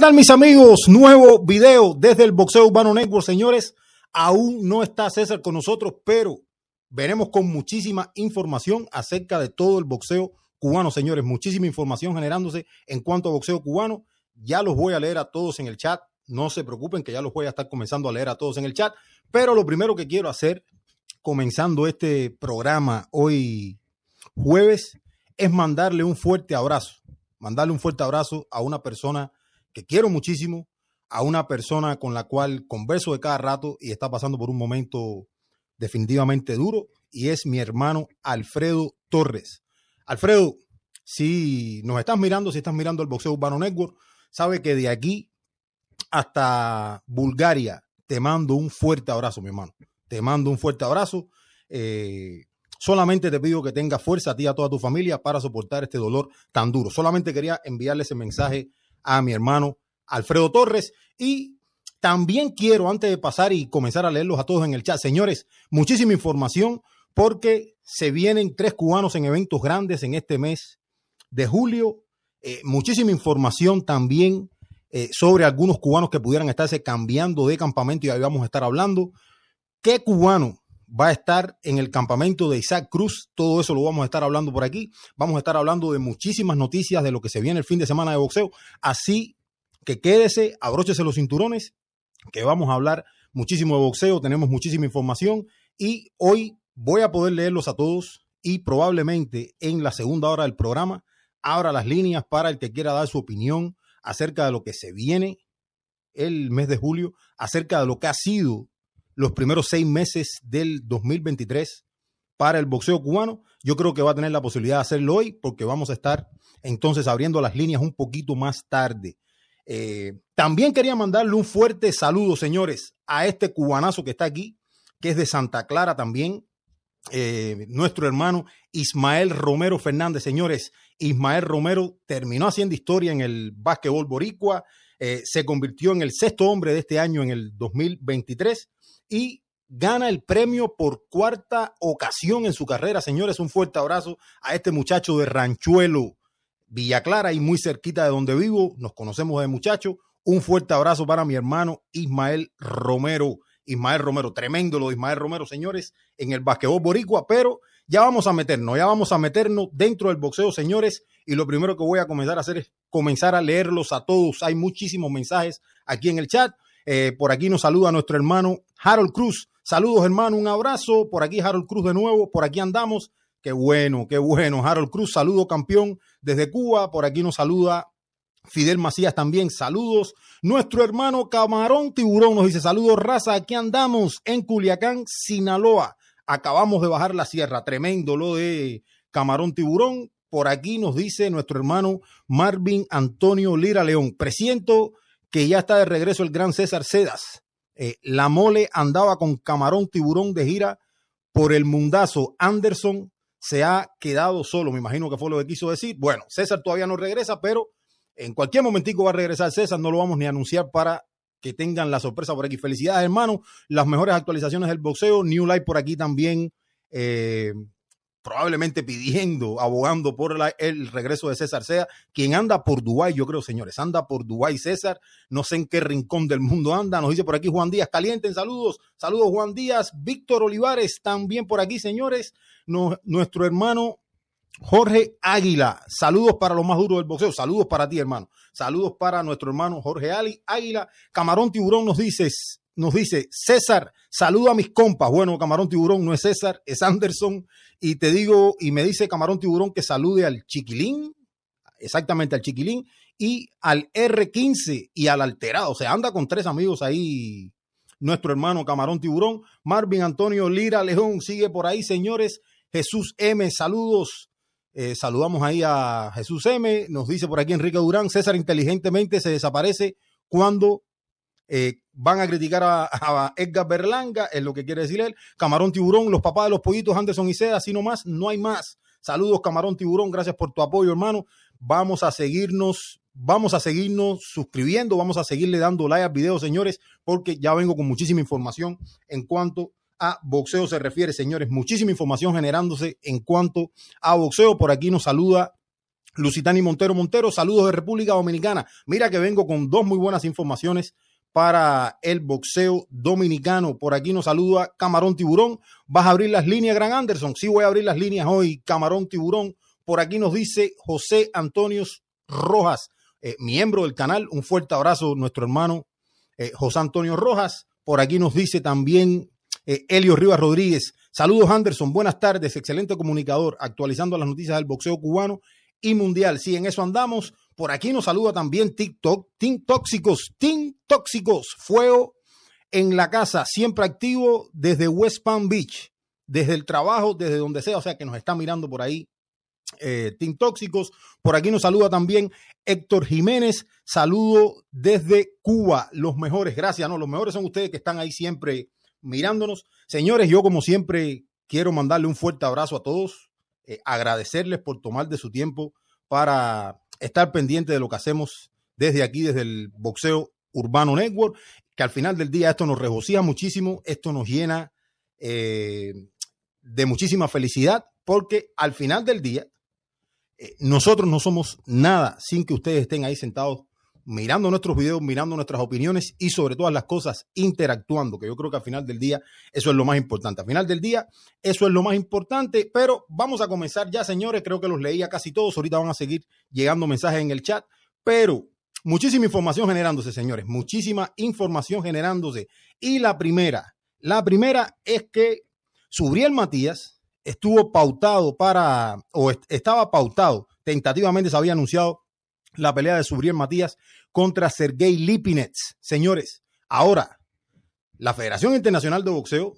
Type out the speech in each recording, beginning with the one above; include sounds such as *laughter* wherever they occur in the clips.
¿qué tal mis amigos? Nuevo video desde el Boxeo Urbano Network, señores. Aún no está César con nosotros, pero veremos con muchísima información acerca de todo el boxeo cubano, señores. Muchísima información generándose en cuanto a boxeo cubano. Ya los voy a leer a todos en el chat. No se preocupen que ya los voy a estar comenzando a leer a todos en el chat. Pero lo primero que quiero hacer, comenzando este programa hoy jueves, es mandarle un fuerte abrazo. Mandarle un fuerte abrazo a una persona que quiero muchísimo, a una persona con la cual converso de cada rato y está pasando por un momento definitivamente duro, y es mi hermano Alfredo Torres. Alfredo, si nos estás mirando, si estás mirando el Boxeo Urbano Network, sabe que de aquí hasta Bulgaria te mando un fuerte abrazo, mi hermano. Te mando un fuerte abrazo. Eh, solamente te pido que tengas fuerza a ti y a toda tu familia para soportar este dolor tan duro. Solamente quería enviarle ese mensaje a mi hermano Alfredo Torres y también quiero, antes de pasar y comenzar a leerlos a todos en el chat, señores, muchísima información porque se vienen tres cubanos en eventos grandes en este mes de julio. Eh, muchísima información también eh, sobre algunos cubanos que pudieran estarse cambiando de campamento y ahí vamos a estar hablando. ¿Qué cubano va a estar en el campamento de Isaac Cruz? Todo eso lo vamos a estar hablando por aquí. Vamos a estar hablando de muchísimas noticias de lo que se viene el fin de semana de boxeo. Así que quédese, abróchese los cinturones, que vamos a hablar muchísimo de boxeo, tenemos muchísima información y hoy voy a poder leerlos a todos y probablemente en la segunda hora del programa abra las líneas para el que quiera dar su opinión acerca de lo que se viene el mes de julio, acerca de lo que ha sido los primeros seis meses del 2023 para el boxeo cubano. Yo creo que va a tener la posibilidad de hacerlo hoy porque vamos a estar entonces abriendo las líneas un poquito más tarde. Eh, también quería mandarle un fuerte saludo, señores, a este cubanazo que está aquí, que es de Santa Clara también, eh, nuestro hermano Ismael Romero Fernández. Señores, Ismael Romero terminó haciendo historia en el básquetbol boricua, eh, se convirtió en el sexto hombre de este año en el 2023 y gana el premio por cuarta ocasión en su carrera. Señores, un fuerte abrazo a este muchacho de Ranchuelo, Villa Clara y muy cerquita de donde vivo. Nos conocemos de muchacho. Un fuerte abrazo para mi hermano Ismael Romero. Ismael Romero, tremendo lo de Ismael Romero, señores, en el basquetbol boricua, pero ya vamos a meternos, ya vamos a meternos dentro del boxeo, señores, y lo primero que voy a comenzar a hacer es comenzar a leerlos a todos. Hay muchísimos mensajes aquí en el chat. Eh, por aquí nos saluda nuestro hermano Harold Cruz. Saludos, hermano, un abrazo. Por aquí Harold Cruz de nuevo, por aquí andamos. Qué bueno, qué bueno. Harold Cruz, saludo campeón desde Cuba. Por aquí nos saluda Fidel Macías también, saludos. Nuestro hermano Camarón Tiburón nos dice saludos, raza. Aquí andamos en Culiacán, Sinaloa. Acabamos de bajar la sierra. Tremendo lo de Camarón Tiburón. Por aquí nos dice nuestro hermano Marvin Antonio Lira León. Presiento que ya está de regreso el gran César Cedas. Eh, la mole andaba con Camarón Tiburón de gira por el mundazo. Anderson se ha quedado solo, me imagino que fue lo que quiso decir. Bueno, César todavía no regresa, pero en cualquier momentico va a regresar César, no lo vamos ni a anunciar para que tengan la sorpresa por aquí. Felicidades, hermano. Las mejores actualizaciones del boxeo. New Life por aquí también. Eh, probablemente pidiendo, abogando por el regreso de César Sea, quien anda por Dubái, yo creo, señores, anda por Dubái César, no sé en qué rincón del mundo anda, nos dice por aquí Juan Díaz, calienten saludos, saludos Juan Díaz, Víctor Olivares, también por aquí, señores, nuestro hermano Jorge Águila, saludos para lo más duro del boxeo, saludos para ti, hermano. Saludos para nuestro hermano Jorge Ali Águila. Camarón Tiburón nos dice, nos dice, César, saludo a mis compas. Bueno, Camarón Tiburón no es César, es Anderson. Y te digo, y me dice Camarón Tiburón que salude al Chiquilín, exactamente al Chiquilín, y al R15 y al Alterado. O sea, anda con tres amigos ahí. Nuestro hermano Camarón Tiburón, Marvin Antonio Lira León sigue por ahí, señores. Jesús M, saludos eh, saludamos ahí a Jesús M. Nos dice por aquí Enrique Durán, César inteligentemente se desaparece cuando eh, van a criticar a, Edgar Berlanga, es lo que quiere decir él. Camarón Tiburón, los papás de los pollitos, Anderson y Seda, así nomás, no hay más. Saludos, Camarón Tiburón. Gracias por tu apoyo, hermano. Vamos a seguirnos, vamos a seguirnos suscribiendo, vamos a seguirle dando like al video, señores, porque ya vengo con muchísima información en cuanto a boxeo se refiere, señores. Muchísima información generándose en cuanto a boxeo. Por aquí nos saluda Lucitani Montero Montero. Saludos de República Dominicana. Mira que vengo con dos muy buenas informaciones para el boxeo dominicano. Por aquí nos saluda Camarón Tiburón. ¿Vas a abrir las líneas, Gran Anderson? Sí, voy a abrir las líneas hoy, Camarón Tiburón. Por aquí nos dice José Antonio Rojas, eh, miembro del canal. Un fuerte abrazo, nuestro hermano eh, José Antonio Rojas. Por aquí nos dice también eh, Elio Rivas Rodríguez. Saludos, Anderson. Buenas tardes. Excelente comunicador, actualizando las noticias del boxeo cubano y mundial. Sí, en eso andamos. Por aquí nos saluda también TikTok, Team Tóxicos, Team Tóxicos, Fuego en la casa, siempre activo desde West Palm Beach, desde el trabajo, desde donde sea, o sea que nos está mirando por ahí. Eh, Team Tóxicos, por aquí nos saluda también Héctor Jiménez, saludo desde Cuba, los mejores, gracias, no, los mejores son ustedes que están ahí siempre mirándonos. Señores, yo como siempre quiero mandarle un fuerte abrazo a todos, eh, agradecerles por tomar de su tiempo para estar pendiente de lo que hacemos desde aquí, desde el Boxeo Urbano Network, que al final del día esto nos regocija muchísimo, esto nos llena eh, de muchísima felicidad, porque al final del día eh, nosotros no somos nada sin que ustedes estén ahí sentados mirando nuestros videos, mirando nuestras opiniones y sobre todas las cosas interactuando, que yo creo que al final del día eso es lo más importante. Al final del día eso es lo más importante, pero vamos a comenzar ya, señores, creo que los leía casi todos, ahorita van a seguir llegando mensajes en el chat, pero muchísima información generándose, señores, muchísima información generándose. Y la primera, la primera es que Subriel Matías estuvo pautado para, o estaba pautado, tentativamente se había anunciado la pelea de Subriel Matías contra Sergei Lipinets. Señores, ahora la Federación Internacional de Boxeo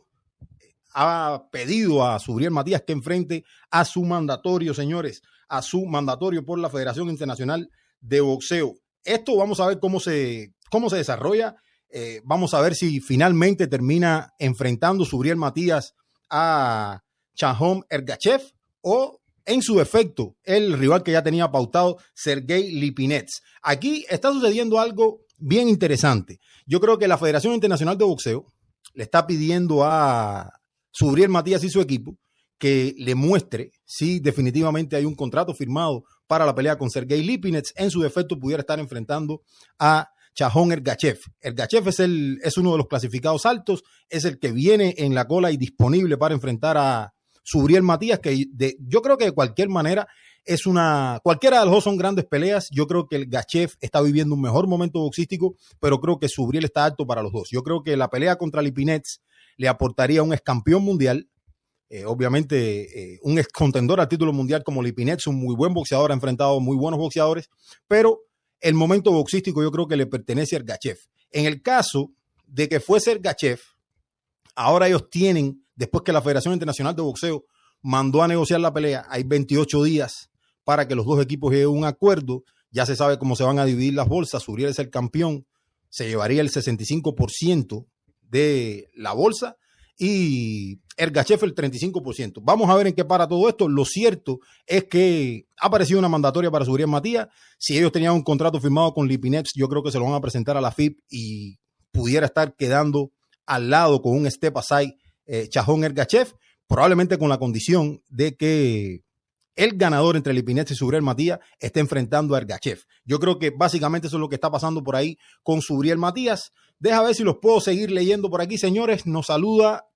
ha pedido a Subriel Matías que enfrente a su mandatorio, señores, a su mandatorio por la Federación Internacional de Boxeo. Esto vamos a ver cómo se, cómo se desarrolla. Eh, vamos a ver si finalmente termina enfrentando Subriel Matías a Chahom Ergachev o en su efecto el rival que ya tenía pautado, Sergei Lipinets. Aquí está sucediendo algo bien interesante. Yo creo que la Federación Internacional de Boxeo le está pidiendo a Subriel Matías y su equipo que le muestre si definitivamente hay un contrato firmado para la pelea con Sergei Lipinets. En su defecto pudiera estar enfrentando a Chajón Ergachev. Ergachev es, es uno de los clasificados altos, es el que viene en la cola y disponible para enfrentar a, Subriel Matías, que de, yo creo que de cualquier manera es una, cualquiera de los dos son grandes peleas. Yo creo que el Gachev está viviendo un mejor momento boxístico, pero creo que Subriel está alto para los dos. Yo creo que la pelea contra Lipinets le aportaría un ex campeón mundial, eh, obviamente eh, un ex contendor al título mundial como Lipinets, un muy buen boxeador, ha enfrentado muy buenos boxeadores, pero el momento boxístico yo creo que le pertenece al Gachev. En el caso de que fuese el Gachev, ahora ellos tienen después que la Federación Internacional de Boxeo mandó a negociar la pelea, hay 28 días para que los dos equipos lleguen a un acuerdo. Ya se sabe cómo se van a dividir las bolsas. Suriel es el campeón, se llevaría el 65% de la bolsa y Ergachev el 35%. Vamos a ver en qué para todo esto. Lo cierto es que ha aparecido una mandatoria para Suriel Matías. Si ellos tenían un contrato firmado con Lipinex, yo creo que se lo van a presentar a la FIP y pudiera estar quedando al lado con un step aside eh, Chajón Ergachev, probablemente con la condición de que el ganador entre Lipinets y Subriel Matías esté enfrentando a Ergachev. Yo creo que básicamente eso es lo que está pasando por ahí con Subriel Matías. Deja ver si los puedo seguir leyendo por aquí, señores. Nos saluda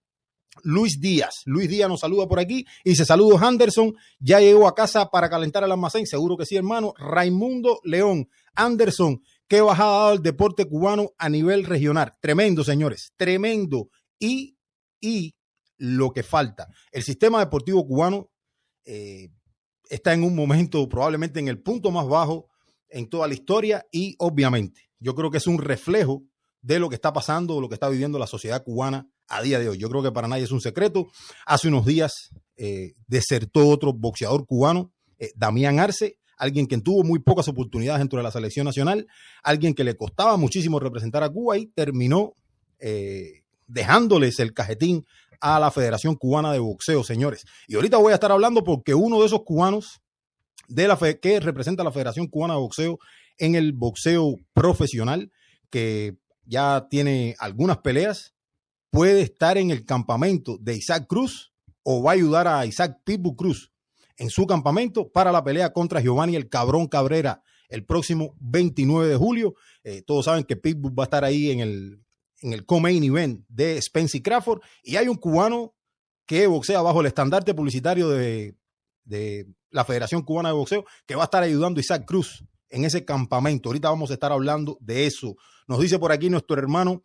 Luis Díaz. Luis Díaz nos saluda por aquí y se saludos Anderson. Ya llegó a casa para calentar el almacén. Seguro que sí, hermano. Raimundo León. Anderson, qué bajada ha dado el deporte cubano a nivel regional. Tremendo, señores. Tremendo. Y y lo que falta. El sistema deportivo cubano eh, está en un momento probablemente en el punto más bajo en toda la historia y obviamente yo creo que es un reflejo de lo que está pasando, lo que está viviendo la sociedad cubana a día de hoy. Yo creo que para nadie es un secreto. Hace unos días eh, desertó otro boxeador cubano, eh, Damián Arce, alguien que tuvo muy pocas oportunidades dentro de la selección nacional, alguien que le costaba muchísimo representar a Cuba y terminó dejándoles el cajetín a la Federación Cubana de Boxeo, señores. Y ahorita voy a estar hablando porque uno de esos cubanos de la fe, que representa a la Federación Cubana de Boxeo en el boxeo profesional, que ya tiene algunas peleas, puede estar en el campamento de Isaac Cruz o va a ayudar a Isaac Pitbull Cruz en su campamento para la pelea contra Giovanni el Cabrón Cabrera el próximo 29 de julio. Eh, todos saben que Pitbull va a estar ahí en el, en el co-main event de Spencer Crawford y hay un cubano que boxea bajo el estandarte publicitario de, de la Federación Cubana de Boxeo que va a estar ayudando a Isaac Cruz en ese campamento. Ahorita vamos a estar hablando de eso. Nos dice por aquí nuestro hermano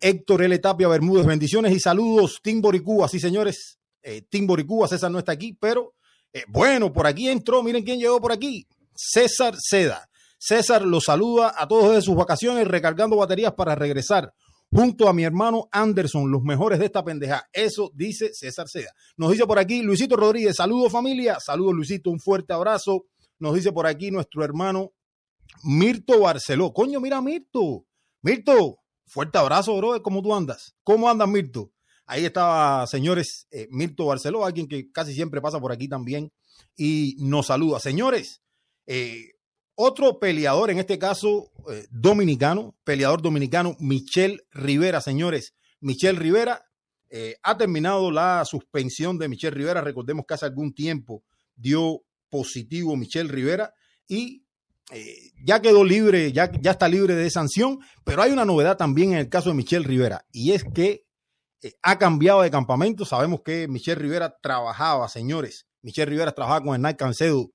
Héctor L. Tapia Bermúdez. Bendiciones y saludos, Tim Boricúa. Sí, señores, eh, Tim Boricúa, César no está aquí, pero eh, bueno, por aquí entró. Miren quién llegó por aquí. César Seda. César los saluda a todos de sus vacaciones, recargando baterías para regresar junto a mi hermano Anderson, los mejores de esta pendeja. Eso dice César Seda. Nos dice por aquí Luisito Rodríguez, saludos familia, saludos Luisito, un fuerte abrazo. Nos dice por aquí nuestro hermano Mirto Barceló. Coño, mira Mirto. Mirto, fuerte abrazo, bro. ¿Cómo tú andas? ¿Cómo andas, Mirto? Ahí estaba, señores, eh, Mirto Barceló, alguien que casi siempre pasa por aquí también y nos saluda. Señores, eh, otro peleador, en este caso eh, dominicano, peleador dominicano, Michel Rivera, señores. Michel Rivera eh, ha terminado la suspensión de Michel Rivera. Recordemos que hace algún tiempo dio positivo Michel Rivera y eh, ya quedó libre, ya, ya está libre de sanción. Pero hay una novedad también en el caso de Michel Rivera y es que ha cambiado de campamento. Sabemos que Michel Rivera trabajaba, señores. Michel Rivera trabajaba con Hernán Cancedo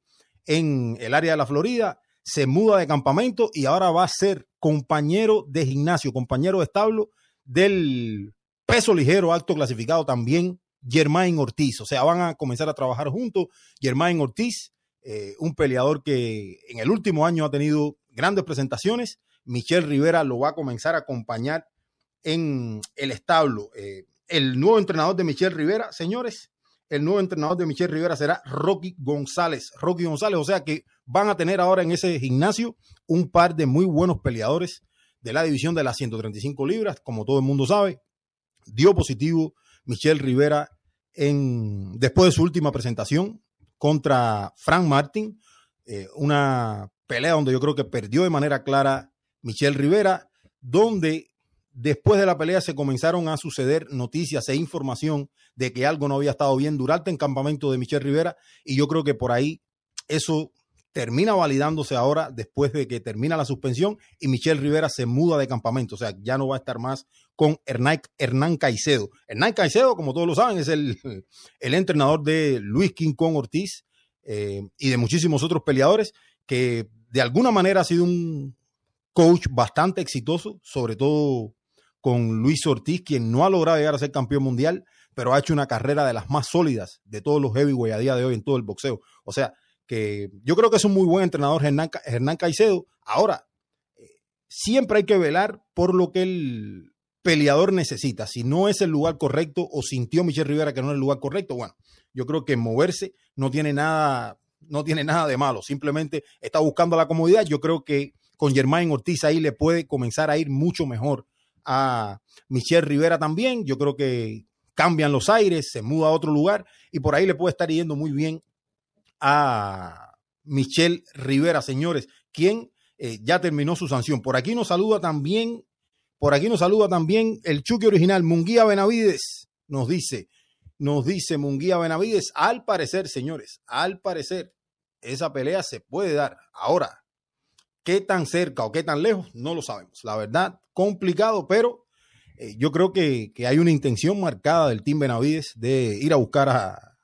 en el área de la Florida se muda de campamento y ahora va a ser compañero de gimnasio, compañero de establo del peso ligero alto clasificado también, Germain Ortiz. O sea, van a comenzar a trabajar juntos. Germain Ortiz, eh, un peleador que en el último año ha tenido grandes presentaciones. Michelle Rivera lo va a comenzar a acompañar en el establo. Eh, el nuevo entrenador de Michelle Rivera, señores, el nuevo entrenador de Michelle Rivera será Rocky González. Rocky González, o sea que van a tener ahora en ese gimnasio un par de muy buenos peleadores de la división de las 135 libras, como todo el mundo sabe. Dio positivo Michelle Rivera en, después de su última presentación contra Frank Martin, eh, una pelea donde yo creo que perdió de manera clara Michelle Rivera, donde después de la pelea se comenzaron a suceder noticias e información de que algo no había estado bien durante el campamento de Michelle Rivera y yo creo que por ahí eso termina validándose ahora después de que termina la suspensión y Michelle Rivera se muda de campamento, o sea, ya no va a estar más con Hernán, Caicedo. Hernán Caicedo, como todos lo saben, es el, el entrenador de Luis Kong Ortiz eh, y de muchísimos otros peleadores que de alguna manera ha sido un coach bastante exitoso, sobre todo con Luis Ortiz, quien no ha logrado llegar a ser campeón mundial, pero ha hecho una carrera de las más sólidas de todos los heavyweight a día de hoy en todo el boxeo. O sea, que yo creo que es un muy buen entrenador Hernán, Caicedo. Ahora, eh, siempre hay que velar por lo que el peleador necesita. Si no es el lugar correcto o sintió Michelle Rivera que no es el lugar correcto, bueno, yo creo que moverse no tiene nada, no tiene nada de malo. Simplemente está buscando la comodidad. Yo creo que con Germán Ortiz ahí le puede comenzar a ir mucho mejor a Michelle Rivera también. Yo creo que cambian los aires, se muda a otro lugar y por ahí le puede estar yendo muy bien a Michelle Rivera, señores, quien eh, ya terminó su sanción. Por aquí nos saluda también, por aquí nos saluda también el Chucky original, Munguía Benavides, nos dice, nos dice Munguía Benavides, al parecer, señores, al parecer, esa pelea se puede dar. Ahora, qué tan cerca o qué tan lejos, no lo sabemos. La verdad, complicado, pero eh, yo creo que, que, hay una intención marcada del Team Benavides de ir a buscar a,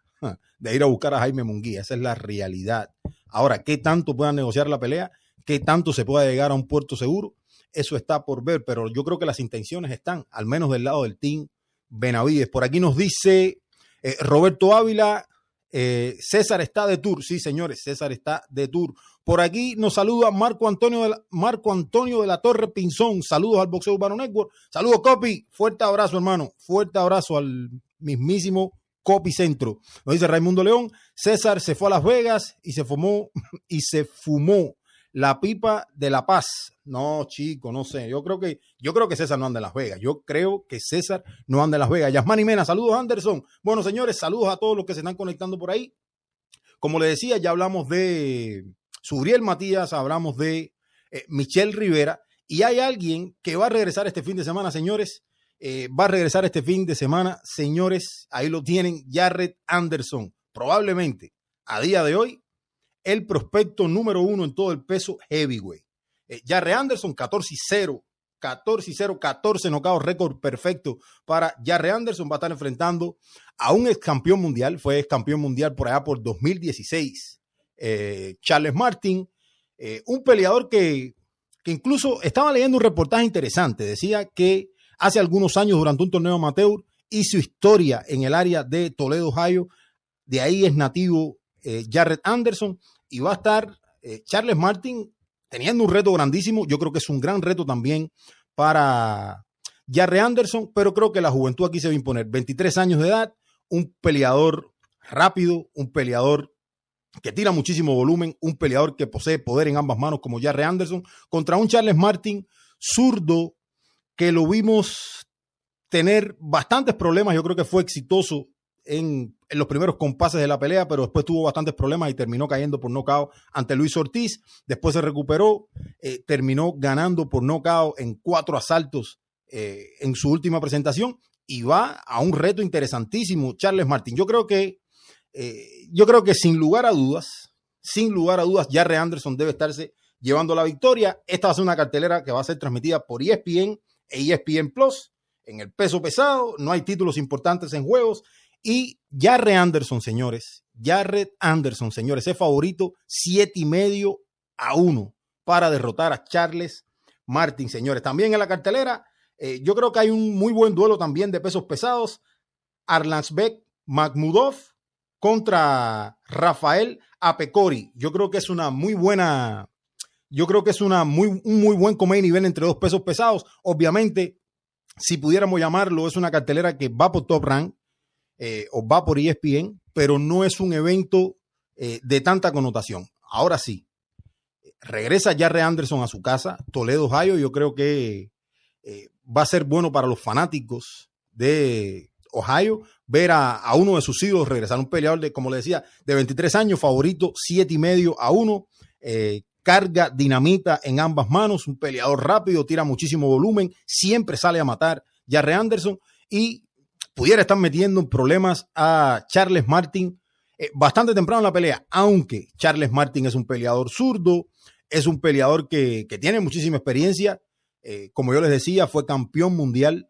de ir a buscar a Jaime Munguía. Esa es la realidad. Ahora, ¿qué tanto puedan negociar la pelea? ¿Qué tanto se pueda llegar a un puerto seguro? Eso está por ver, pero yo creo que las intenciones están, al menos del lado del team Benavides. Por aquí nos dice eh, Roberto Ávila, eh, César está de tour. Sí, señores, César está de tour. Por aquí nos saluda Marco Antonio de la, Marco Antonio de la Torre Pinzón. Saludos al Boxeo Urbano Network. Saludos, Copy. Fuerte abrazo, hermano. Fuerte abrazo al mismísimo Copicentro. Nos dice Raimundo León, César se fue a Las Vegas y se fumó *laughs* y se fumó la pipa de la paz. No, chico, no sé. Yo creo que, yo creo que César no anda en Las Vegas. Yo creo que César no anda en Las Vegas. Yasmani Mena, saludos Anderson. Bueno, señores, saludos a todos los que se están conectando por ahí. Como le decía, ya hablamos de Subriel Matías, hablamos de eh, Michelle Rivera. Y hay alguien que va a regresar este fin de semana, señores. Eh, va a regresar este fin de semana, señores. Ahí lo tienen, Jared Anderson. Probablemente a día de hoy el prospecto número uno en todo el peso heavyweight. Eh, Jarre Anderson, 14 y 0. 14 y 0, 14 nocaos, récord perfecto para Jarre Anderson. Va a estar enfrentando a un ex campeón mundial, fue ex campeón mundial por allá por 2016. Eh, Charles Martin, eh, un peleador que, que incluso estaba leyendo un reportaje interesante. Decía que hace algunos años, durante un torneo amateur, hizo historia en el área de Toledo, Ohio. De ahí es nativo eh, Jared Anderson y va a estar eh, Charles Martin teniendo un reto grandísimo. Yo creo que es un gran reto también para Jared Anderson, pero creo que la juventud aquí se va a imponer. 23 años de edad, un peleador rápido, un peleador que tira muchísimo volumen, un peleador que posee poder en ambas manos como Jarre Anderson, contra un Charles Martin zurdo que lo vimos tener bastantes problemas. Yo creo que fue exitoso en, los primeros compases de la pelea, pero después tuvo bastantes problemas y terminó cayendo por nocaut ante Luis Ortiz. Después se recuperó, eh, terminó ganando por nocaut en cuatro asaltos eh, en su última presentación y va a un reto interesantísimo, Charles Martín. Yo creo que, eh, yo creo que sin lugar a dudas, sin lugar a dudas, Jarre Anderson debe estarse llevando la victoria. Esta va a ser una cartelera que va a ser transmitida por ESPN ESPN Plus en el peso pesado. No hay títulos importantes en juegos. Y Jarre Anderson, señores, Jared Anderson, señores, es favorito siete y medio a uno para derrotar a Charles Martin, señores. También en la cartelera, eh, yo creo que hay un muy buen duelo también de pesos pesados. Arlansbeck Magmudov contra Rafael Apecori. Yo creo que es una muy buena, yo creo que es una muy, un muy buen comer nivel entre dos pesos pesados. Obviamente, si pudiéramos llamarlo, es una cartelera que va por top rank eh, o va por ESPN, pero no es un evento eh, de tanta connotación. Ahora sí, regresa Jarre Anderson a su casa, Toledo, Ohio. Yo creo que eh, va a ser bueno para los fanáticos de Ohio ver a, uno de sus hijos regresar, un peleador de, como le decía, de 23 años, favorito, siete y medio a uno. Carga dinamita en ambas manos, un peleador rápido, tira muchísimo volumen, siempre sale a matar Jarre Anderson y pudiera estar metiendo en problemas a Charles Martin eh, bastante temprano en la pelea, aunque Charles Martin es un peleador zurdo, es un peleador que, tiene muchísima experiencia. Eh, como yo les decía, fue campeón mundial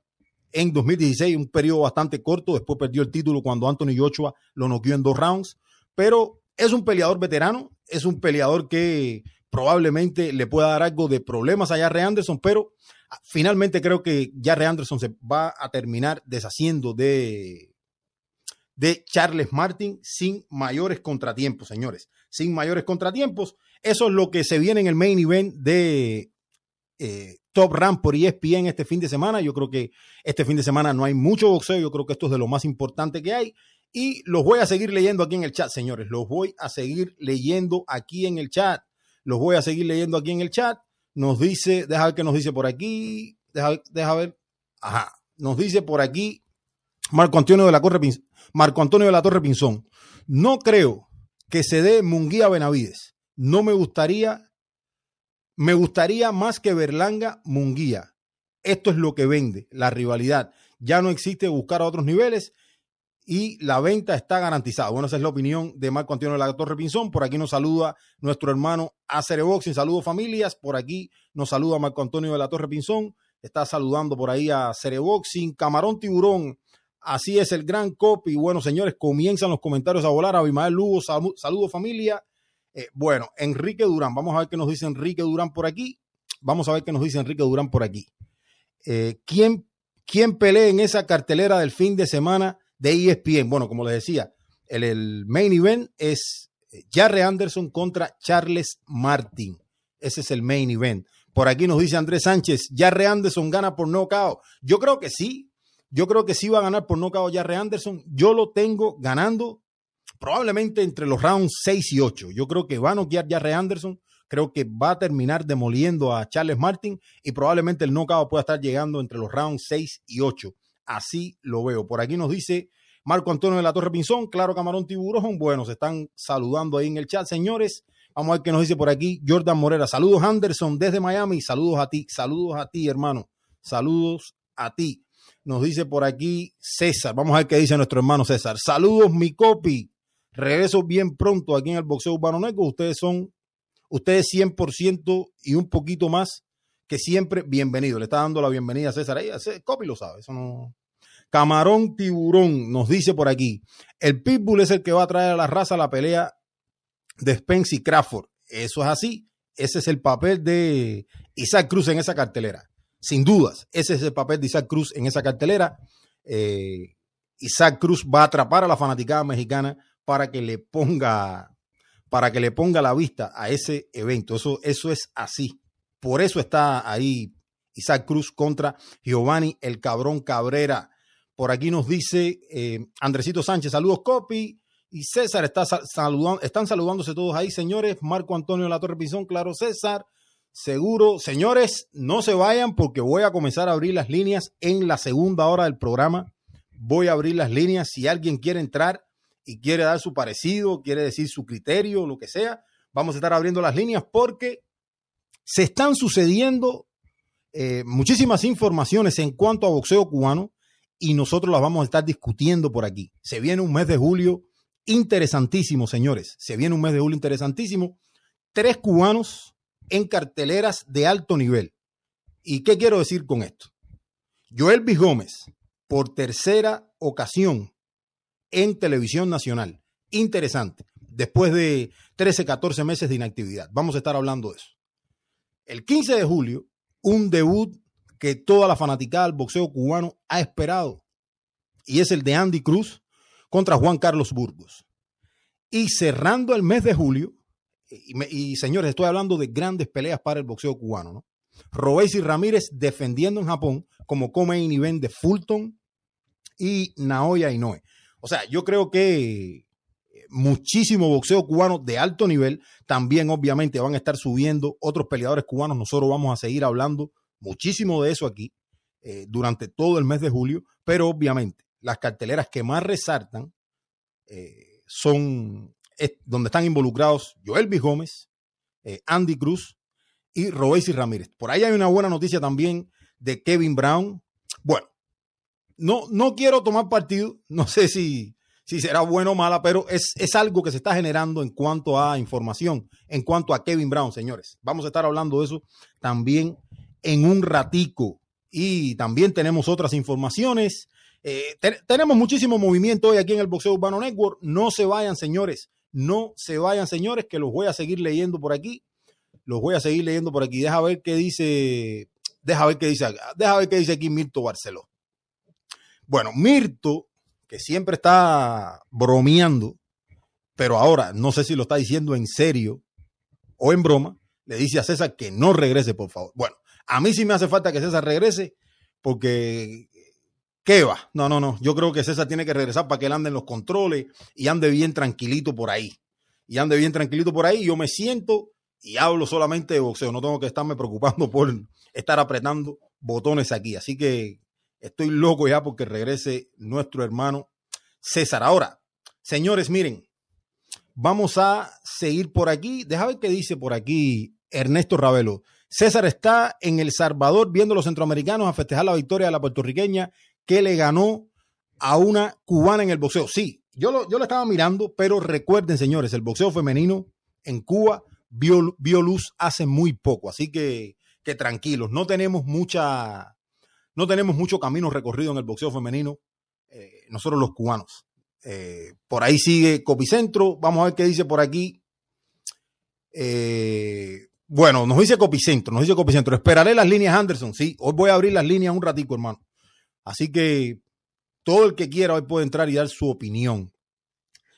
en 2016, un periodo bastante corto. Después perdió el título cuando Anthony Joshua lo noqueó en dos rounds. Pero es un peleador veterano, es un peleador que probablemente le pueda dar algo de problemas a Jarre Anderson, pero finalmente creo que Jarre Anderson se va a terminar deshaciendo de, de Charles Martin sin mayores contratiempos, señores. Sin mayores contratiempos. Eso es lo que se viene en el main event de eh, Top Rank por ESPN este fin de semana. Yo creo que este fin de semana no hay mucho boxeo. Yo creo que esto es de lo más importante que hay. Y los voy a seguir leyendo aquí en el chat, señores. Los voy a seguir leyendo aquí en el chat. Los voy a seguir leyendo aquí en el chat. Nos dice, deja ver nos dice por aquí. Deja, deja ver. Ajá. Nos dice por aquí Marco Antonio de la Torre Marco Antonio de la Torre Pinzón. No creo que se dé Munguía Benavides. No me gustaría, me gustaría más que Berlanga Munguía. Esto es lo que vende, la rivalidad. Ya no existe buscar a otros niveles y la venta está garantizada. Bueno, esa es la opinión de Marco Antonio de la Torre Pinzón. Por aquí nos saluda nuestro hermano Boxing. Saludos familias. Por aquí nos saluda Marco Antonio de la Torre Pinzón. Está saludando por ahí a Boxing. Camarón Tiburón. Así es el gran copy. Bueno, señores, comienzan los comentarios a volar. Abimael Lugo, saludos familia. Eh, bueno, Enrique Durán. Vamos a ver qué nos dice Enrique Durán por aquí. Vamos a ver qué nos dice Enrique Durán por aquí. Eh, ¿quién, ¿Quién pelea en esa cartelera del fin de semana? De ESPN. Bueno, como les decía, el, main event es eh, Jarre Anderson contra Charles Martin. Ese es el main event. Por aquí nos dice Andrés Sánchez, Jarre Anderson gana por nocaut. Yo creo que sí. Yo creo que sí va a ganar por nocaut Jarre Anderson. Yo lo tengo ganando probablemente entre los rounds 6 y 8. Yo creo que va a noquear Jarre Anderson. creo que va a terminar demoliendo a Charles Martin y probablemente el knockout pueda estar llegando entre los rounds 6 y 8. Así lo veo. Por aquí nos dice Marco Antonio de la Torre Pinzón, claro Camarón Tiburón. Bueno, se están saludando ahí en el chat, señores. Vamos a ver qué nos dice por aquí Jordan Morera. Saludos Anderson desde Miami. Saludos a ti. Saludos a ti, hermano. Saludos a ti. Nos dice por aquí César. Vamos a ver qué dice nuestro hermano César. Saludos, mi copy. Regreso bien pronto aquí en el Boxeo Urbano. Ustedes son, ustedes 100% y un poquito más que siempre bienvenido. Le está dando la bienvenida a César. Ahí, copy lo sabe. Eso no. Camarón Tiburón nos dice por aquí. El Pitbull es el que va a traer a la raza la pelea de Spence y Crawford. Eso es así. Ese es el papel de Isaac Cruz en esa cartelera. Sin dudas, ese es el papel de Isaac Cruz en esa cartelera. Eh, Isaac Cruz va a atrapar a la fanaticada mexicana para que le ponga para que le ponga la vista a ese evento. Eso, eso es así. Por eso está ahí Isaac Cruz contra Giovanni el Cabrón Cabrera. Por aquí nos dice eh, Andresito Sánchez, saludos Copy y César está están saludándose todos ahí, señores. Marco Antonio la Torre Pinzón, claro, César, seguro. Señores, no se vayan porque voy a comenzar a abrir las líneas en la segunda hora del programa. Voy a abrir las líneas. Si alguien quiere entrar y quiere dar su parecido, quiere decir su criterio, lo que sea, vamos a estar abriendo las líneas porque se están sucediendo eh, muchísimas informaciones en cuanto a boxeo cubano y nosotros las vamos a estar discutiendo por aquí. Se viene un mes de julio interesantísimo, señores. Se viene un mes de julio interesantísimo. Tres cubanos en carteleras de alto nivel. ¿Y qué quiero decir con esto? Joel B. Gómez, por tercera ocasión en televisión nacional. Interesante. Después de 13, 14 meses de inactividad. Vamos a estar hablando de eso. El 15 de julio, un debut que toda la fanaticada del boxeo cubano ha esperado. Y es el de Andy Cruz contra Juan Carlos Burgos. Y cerrando el mes de julio, y, señores, estoy hablando de grandes peleas para el boxeo cubano, ¿no? y Ramírez defendiendo en Japón como come y event de Fulton y Naoya Inoue. O sea, yo creo que muchísimo boxeo cubano de alto nivel. También, obviamente, van a estar subiendo otros peleadores cubanos. Nosotros vamos a seguir hablando muchísimo de eso aquí eh, durante todo el mes de julio. Pero, obviamente, las carteleras que más resaltan eh, son donde están involucrados Joel B. Gómez, eh, Andy Cruz y Robesi Ramírez. Por ahí hay una buena noticia también de Kevin Brown. Bueno, no, no quiero tomar partido, *laughs* no sé si, si será bueno o mala, pero es, es algo que se está generando en cuanto a información, en cuanto a Kevin Brown, señores. Vamos a estar hablando de eso también en un ratico. Y también tenemos otras informaciones eh, tenemos muchísimo movimiento hoy aquí en el Boxeo Urbano Network. No se vayan, señores. No se vayan, señores, que los voy a seguir leyendo por aquí. Los voy a seguir leyendo por aquí. Deja ver qué dice. Deja ver qué dice. Deja ver qué dice aquí Mirto Barceló. Bueno, Mirto, que siempre está bromeando, pero ahora no sé si lo está diciendo en serio o en broma, le dice a César que no regrese, por favor. Bueno, a mí sí me hace falta que César regrese, porque ¿Qué va? No, no, no. Yo creo que César tiene que regresar para que él ande en los controles y ande bien tranquilito por ahí. Y ande bien tranquilito por ahí. Yo me siento y hablo solamente de boxeo. No tengo que estarme preocupando por estar apretando botones aquí. Así que estoy loco ya porque regrese nuestro hermano César. Ahora, señores, miren, vamos a seguir por aquí. Deja ver qué dice por aquí Ernesto Ravelo. César está en El Salvador viendo a los centroamericanos a festejar la victoria de la puertorriqueña que le ganó a una cubana en el boxeo. Sí, yo lo, yo lo estaba mirando, pero recuerden, señores, el boxeo femenino en Cuba vio, luz hace muy poco, así que, que tranquilos, no tenemos mucha, no tenemos mucho camino recorrido en el boxeo femenino, eh, nosotros los cubanos. Eh, por ahí sigue Copicentro, vamos a ver qué dice por aquí. Eh, bueno, nos dice Copicentro, nos dice Copicentro. Esperaré las líneas Anderson. Sí, hoy voy a abrir las líneas un ratico, hermano. Así que todo el que quiera hoy puede entrar y dar su opinión.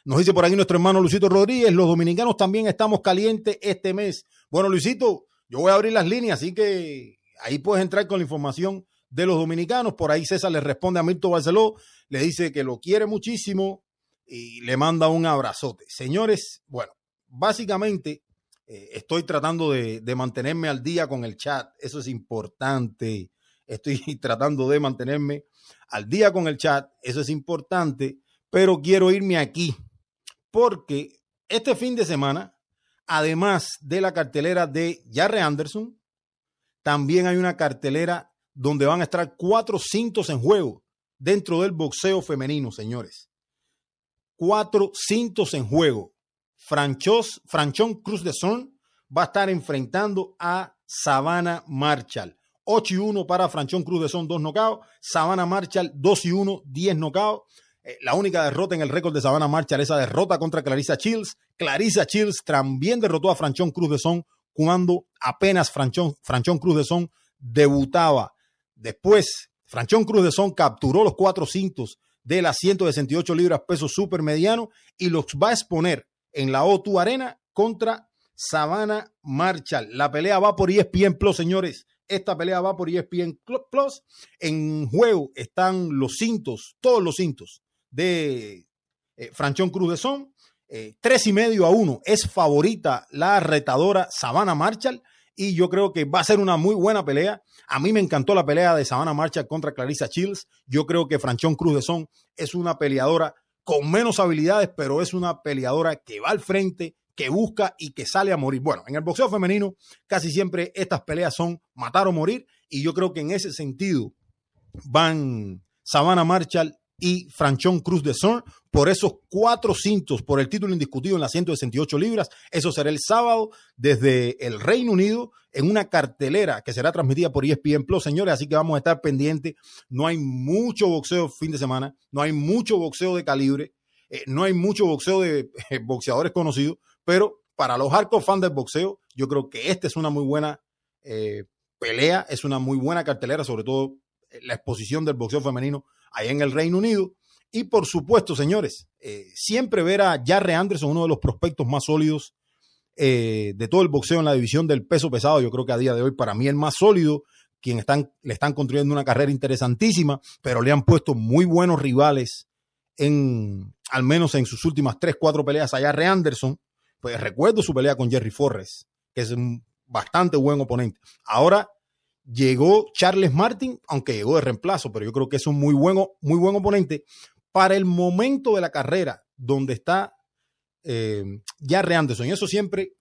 Nos dice por aquí nuestro hermano Luisito Rodríguez, los dominicanos también estamos calientes este mes. Bueno, Luisito, yo voy a abrir las líneas, así que ahí puedes entrar con la información de los dominicanos. Por ahí César le responde a Milton Barceló, le dice que lo quiere muchísimo y le manda un abrazote. Señores, bueno, básicamente Eh, estoy tratando de, de, mantenerme al día con el chat, eso es importante. Estoy *laughs* tratando de mantenerme al día con el chat, eso es importante, pero quiero irme aquí porque este fin de semana, además de la cartelera de Jarre Anderson, también hay una cartelera donde van a estar cuatro cintos en juego dentro del boxeo femenino, señores. Cuatro cintos en juego. Franchón Cruz de Son va a estar enfrentando a Savannah Marshall. 8 y 1 para Franchón Cruz de Son, 2 nocaos. Savannah Marshall, 2 y 1, 10 nocaos. Eh, la única derrota en el récord de Savannah Marshall, esa derrota contra Clarissa Chills. Clarissa Chills también derrotó a Franchón Cruz de Son cuando apenas Franchón, Franchón Cruz de Son debutaba. Después, Franchón Cruz de Son capturó los cuatro cintos de las 168 libras peso supermediano y los va a exponer en la O2 Arena contra Savannah Marshall. La pelea va por ESPN Plus, señores. Esta pelea va por ESPN Plus. En juego están los cintos, todos los cintos de eh, Franchón Cruz de Son. Eh, tres y medio a uno es favorita la retadora Savannah Marshall y yo creo que va a ser una muy buena pelea. A mí me encantó la pelea de Savannah Marshall contra Clarissa Chills. Yo creo que Franchón Cruz de Son es una peleadora con menos habilidades, pero es una peleadora que va al frente, que busca y que sale a morir. Bueno, en el boxeo femenino casi siempre estas peleas son matar o morir y yo creo que en ese sentido van Savannah Marshall y Franchón Cruz de Son por esos cuatro cintos por el título indiscutido en las 168 libras. Eso será el sábado desde el Reino Unido en una cartelera que será transmitida por ESPN Plus, señores. Así que vamos a estar pendientes. No hay mucho boxeo fin de semana, no hay mucho boxeo de calibre, eh, no hay mucho boxeo de eh, boxeadores conocidos, pero para los hardcore fans del boxeo, yo creo que esta es una muy buena eh, pelea, es una muy buena cartelera, sobre todo la exposición del boxeo femenino allá en el Reino Unido. Y por supuesto, señores, eh, siempre ver a Jarre Anderson, uno de los prospectos más sólidos eh, de todo el boxeo en la división del peso pesado. Yo creo que a día de hoy, para mí, el más sólido, quien le están construyendo una carrera interesantísima, pero le han puesto muy buenos rivales en, al menos en sus últimas tres, cuatro peleas a Jarre Anderson. Pues recuerdo su pelea con Jerry Forrest, que es un bastante buen oponente. Ahora Llegó Charles Martin, aunque llegó de reemplazo, pero yo creo que es un muy buen, muy buen oponente para el momento de la carrera donde está eh, Jarre Anderson. Y eso siempre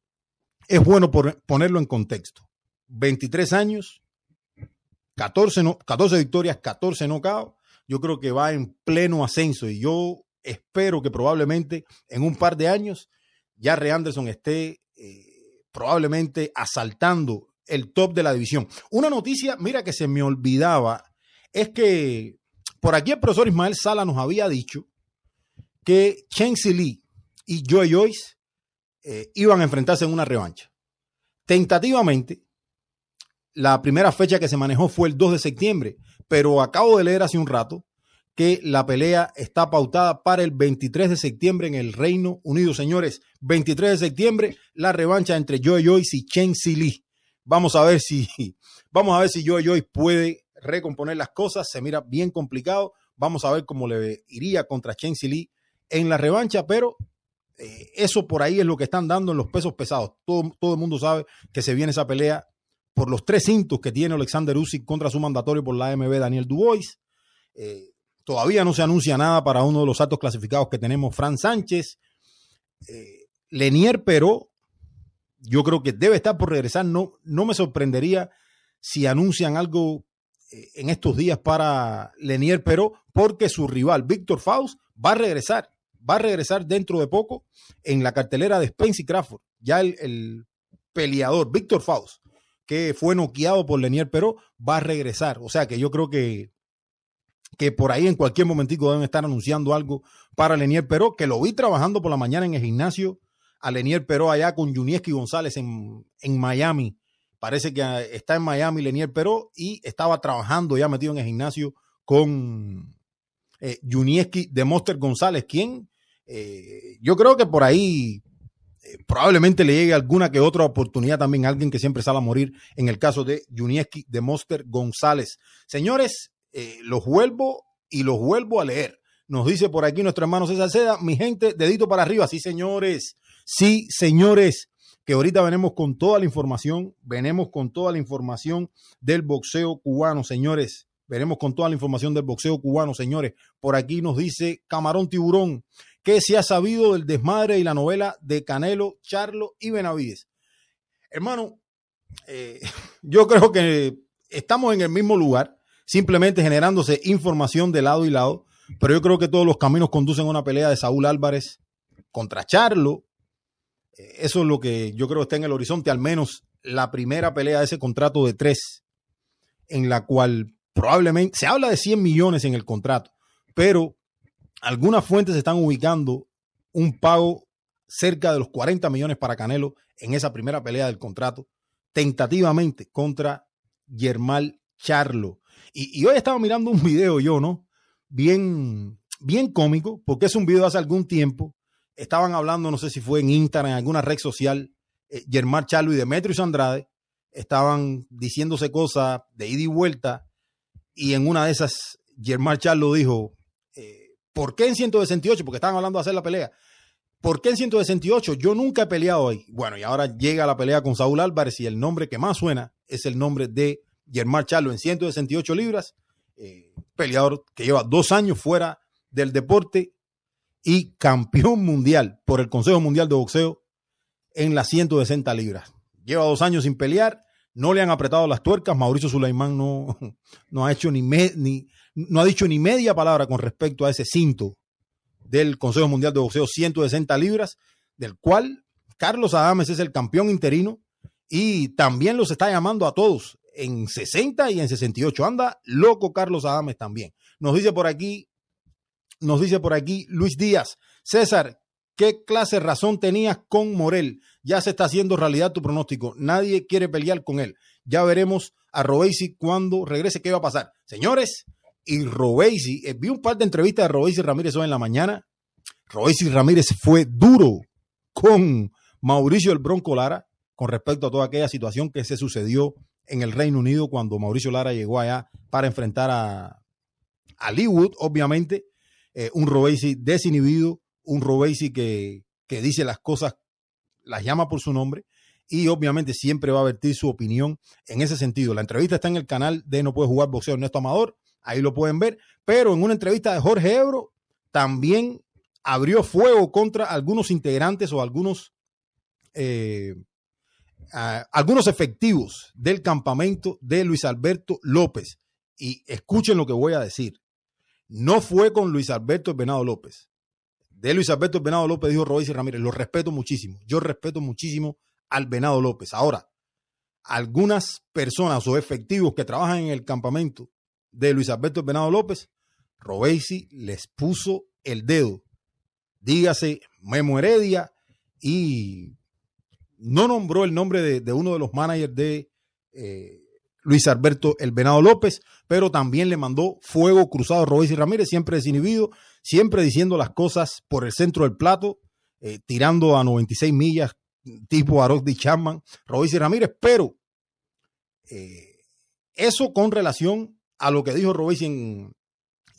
es bueno por, ponerlo en contexto. 23 años, 14, no, 14 victorias, 14 nocaos. Yo creo que va en pleno ascenso y yo espero que probablemente en un par de años Jarre Anderson esté eh, probablemente asaltando el top de la división. Una noticia, mira que se me olvidaba, es que por aquí el profesor Ismael Sala nos había dicho que Chen Lee y Joe Joyce eh, iban a enfrentarse en una revancha. Tentativamente, la primera fecha que se manejó fue el 2 de septiembre, pero acabo de leer hace un rato que la pelea está pautada para el 23 de septiembre en el Reino Unido. Señores, 23 de septiembre, la revancha entre Joe Joyce y Chen Lee. Vamos a ver si, *laughs* vamos a ver si Joy Joy puede recomponer las cosas. Se mira bien complicado. Vamos a ver cómo le iría contra Chen Lee en la revancha, pero eh, eso por ahí es lo que están dando en los pesos pesados. Todo, todo el mundo sabe que se viene esa pelea por los tres cintos que tiene Alexander Usyk contra su mandatorio por la AMB Daniel Dubois. Eh, todavía no se anuncia nada para uno de los altos clasificados que tenemos, Fran Sánchez. Eh, Lenier Pero yo creo que debe estar por regresar. No, no me sorprendería si anuncian algo eh, en estos días para Lenier pero porque su rival, Víctor Faust, va a regresar. Va a regresar dentro de poco en la cartelera de Spence Crawford. Ya el, peleador, Víctor Faust, que fue noqueado por Lenier pero va a regresar. O sea que yo creo que, que por ahí en cualquier momentico deben estar anunciando algo para Lenier pero que lo vi trabajando por la mañana en el gimnasio a Lenier Peró allá con Junieski González en, Miami. Parece que está en Miami Lenier Peró y estaba trabajando ya metido en el gimnasio con eh, Junieski de Monster González, quien eh, yo creo que por ahí eh, probablemente le llegue alguna que otra oportunidad también a alguien que siempre sale a morir en el caso de Junieski de Monster González. Señores, eh, los vuelvo y los vuelvo a leer. Nos dice por aquí nuestro hermano César Seda, mi gente, dedito para arriba. Sí, señores. Sí, señores, que ahorita venimos con toda la información, venimos con toda la información del boxeo cubano, señores. Veremos con toda la información del boxeo cubano, señores. Por aquí nos dice Camarón Tiburón, que se ha sabido del desmadre y la novela de Canelo, Charlo y Benavides. Hermano, eh, *laughs* yo creo que estamos en el mismo lugar, simplemente generándose información de lado y lado, pero yo creo que todos los caminos conducen a una pelea de Saúl Álvarez contra Charlo. Eso es lo que yo creo está en el horizonte, al menos la primera pelea de ese contrato de tres, en la cual probablemente se habla de 100 millones en el contrato, pero algunas fuentes están ubicando un pago cerca de los 40 millones para Canelo en esa primera pelea del contrato, tentativamente contra Germán Charlo. Y, hoy estaba mirando un video yo, ¿no? Bien, bien cómico, porque es un video hace algún tiempo. Estaban hablando, no sé si fue en Instagram, en alguna red social, eh, Germán Charlo y Demetrius Andrade estaban diciéndose cosas de ida y vuelta. Y en una de esas, Germán Charlo dijo, eh, ¿por qué en 168? Porque estaban hablando de hacer la pelea. ¿Por qué en 168? Yo nunca he peleado ahí. Bueno, y ahora llega la pelea con Saúl Álvarez y el nombre que más suena es el nombre de Germán Charlo en 168 libras, eh, peleador que lleva dos años fuera del deporte y campeón mundial por el Consejo Mundial de Boxeo en las 160 libras. Lleva dos años sin pelear, no le han apretado las tuercas. Mauricio Sulaimán no, *laughs* no ha hecho ni, ni no ha dicho ni media palabra con respecto a ese cinto del Consejo Mundial de Boxeo 160 libras, del cual Carlos Adames es el campeón interino y también los está llamando a todos en 60 y en 68. Anda loco Carlos Adames también. Nos dice por aquí, nos dice por aquí Luis Díaz, César, ¿qué clase de razón tenías con Morel? Ya se está haciendo realidad tu pronóstico. Nadie quiere pelear con él. Ya veremos a Robesi cuando regrese qué va a pasar. Señores, y Robesi, eh, vi un par de entrevistas de Robesi Ramírez hoy en la mañana. Robesi Ramírez fue duro con Mauricio el Bronco Lara con respecto a toda aquella situación que se sucedió en el Reino Unido cuando Mauricio Lara llegó allá para enfrentar a, a Leewood, obviamente. Eh, un Robesi desinhibido, un Robesi que, que dice las cosas, las llama por su nombre y obviamente siempre va a vertir su opinión en ese sentido. La entrevista está en el canal de No Puede Jugar Boxeo Ernesto Amador ahí lo pueden ver, pero en una entrevista de Jorge Ebro también abrió fuego contra algunos integrantes o algunos, eh, algunos efectivos del campamento de Luis Alberto López. Y escuchen lo que voy a decir. No fue con Luis Alberto Venado López. De Luis Alberto Venado López dijo Royce Ramírez, lo respeto muchísimo. Yo respeto muchísimo al Venado López. Ahora, algunas personas o efectivos que trabajan en el campamento de Luis Alberto Venado López, Robesi les puso el dedo. Dígase Memo Heredia y no nombró el nombre de, uno de los managers de eh, Luis Alberto El Venado López, pero también le mandó fuego cruzado a Robesi Ramírez, siempre desinhibido, siempre diciendo las cosas por el centro del plato, eh, tirando a 96 millas, tipo Arok Chapman, Robesi Ramírez, pero eh, eso con relación a lo que dijo Robesi en,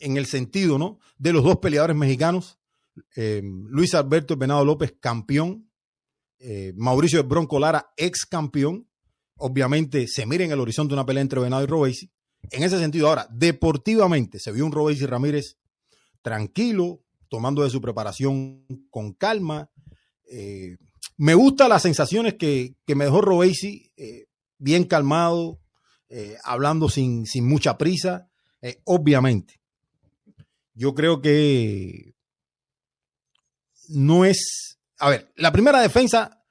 en el sentido ¿no? de los dos peleadores mexicanos, eh, Luis Alberto Venado López, campeón, Mauricio de Bronco Lara, ex campeón. Obviamente se mira en el horizonte una pelea entre Venado y Robesi. En ese sentido, ahora, deportivamente, se vio un Robesi Ramírez tranquilo, tomando de su preparación con calma. Eh, me gustan las sensaciones que, que me dejó Robesi, bien calmado, eh, hablando sin, mucha prisa, eh, obviamente. Yo creo que no es, a ver, la primera defensa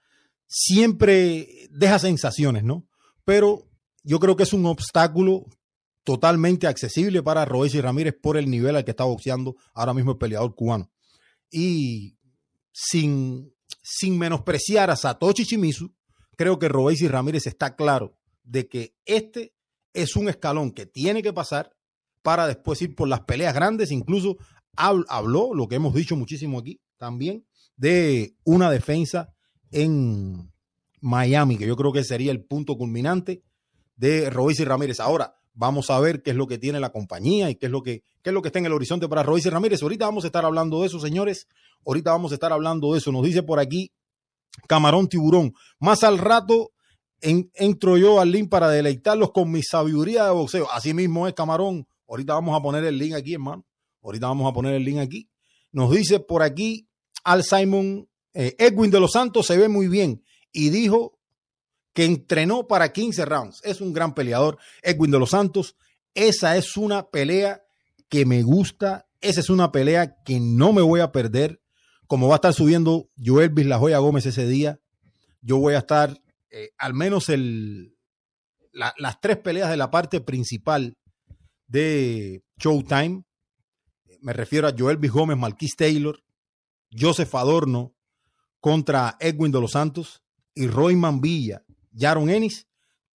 siempre deja sensaciones, ¿no? Pero yo creo que es un obstáculo totalmente accesible para Royce Ramírez por el nivel al que está boxeando ahora mismo el peleador cubano. Y sin, sin menospreciar a Satoshi Chimizu, creo que Royce Ramírez está claro de que este es un escalón que tiene que pasar para después ir por las peleas grandes. Incluso habló, lo que hemos dicho muchísimo aquí también, de una defensa en Miami, que yo creo que sería el punto culminante de Royce y Ramírez. Ahora, vamos a ver qué es lo que tiene la compañía y qué es lo que, qué es lo que está en el horizonte para Royce y Ramírez. Ahorita vamos a estar hablando de eso, señores. Ahorita vamos a estar hablando de eso. Nos dice por aquí camarón tiburón. Más al rato entro yo al link para deleitarlos con mi sabiduría de boxeo. Así mismo es camarón. Ahorita vamos a poner el link aquí, hermano. Ahorita vamos a poner el link aquí. Nos dice por aquí al Simon eh, Edwin de los Santos se ve muy bien y dijo que entrenó para 15 rounds. Es un gran peleador, Edwin de los Santos. Esa es una pelea que me gusta. Esa es una pelea que no me voy a perder. Como va a estar subiendo Joel La Joya Gómez ese día, yo voy a estar eh, al menos el, las tres peleas de la parte principal de Showtime. Me refiero a Joel B. Gómez, Marquis Taylor, Joseph Adorno contra Edwin de los Santos y Roy Villa, Jaron Ennis.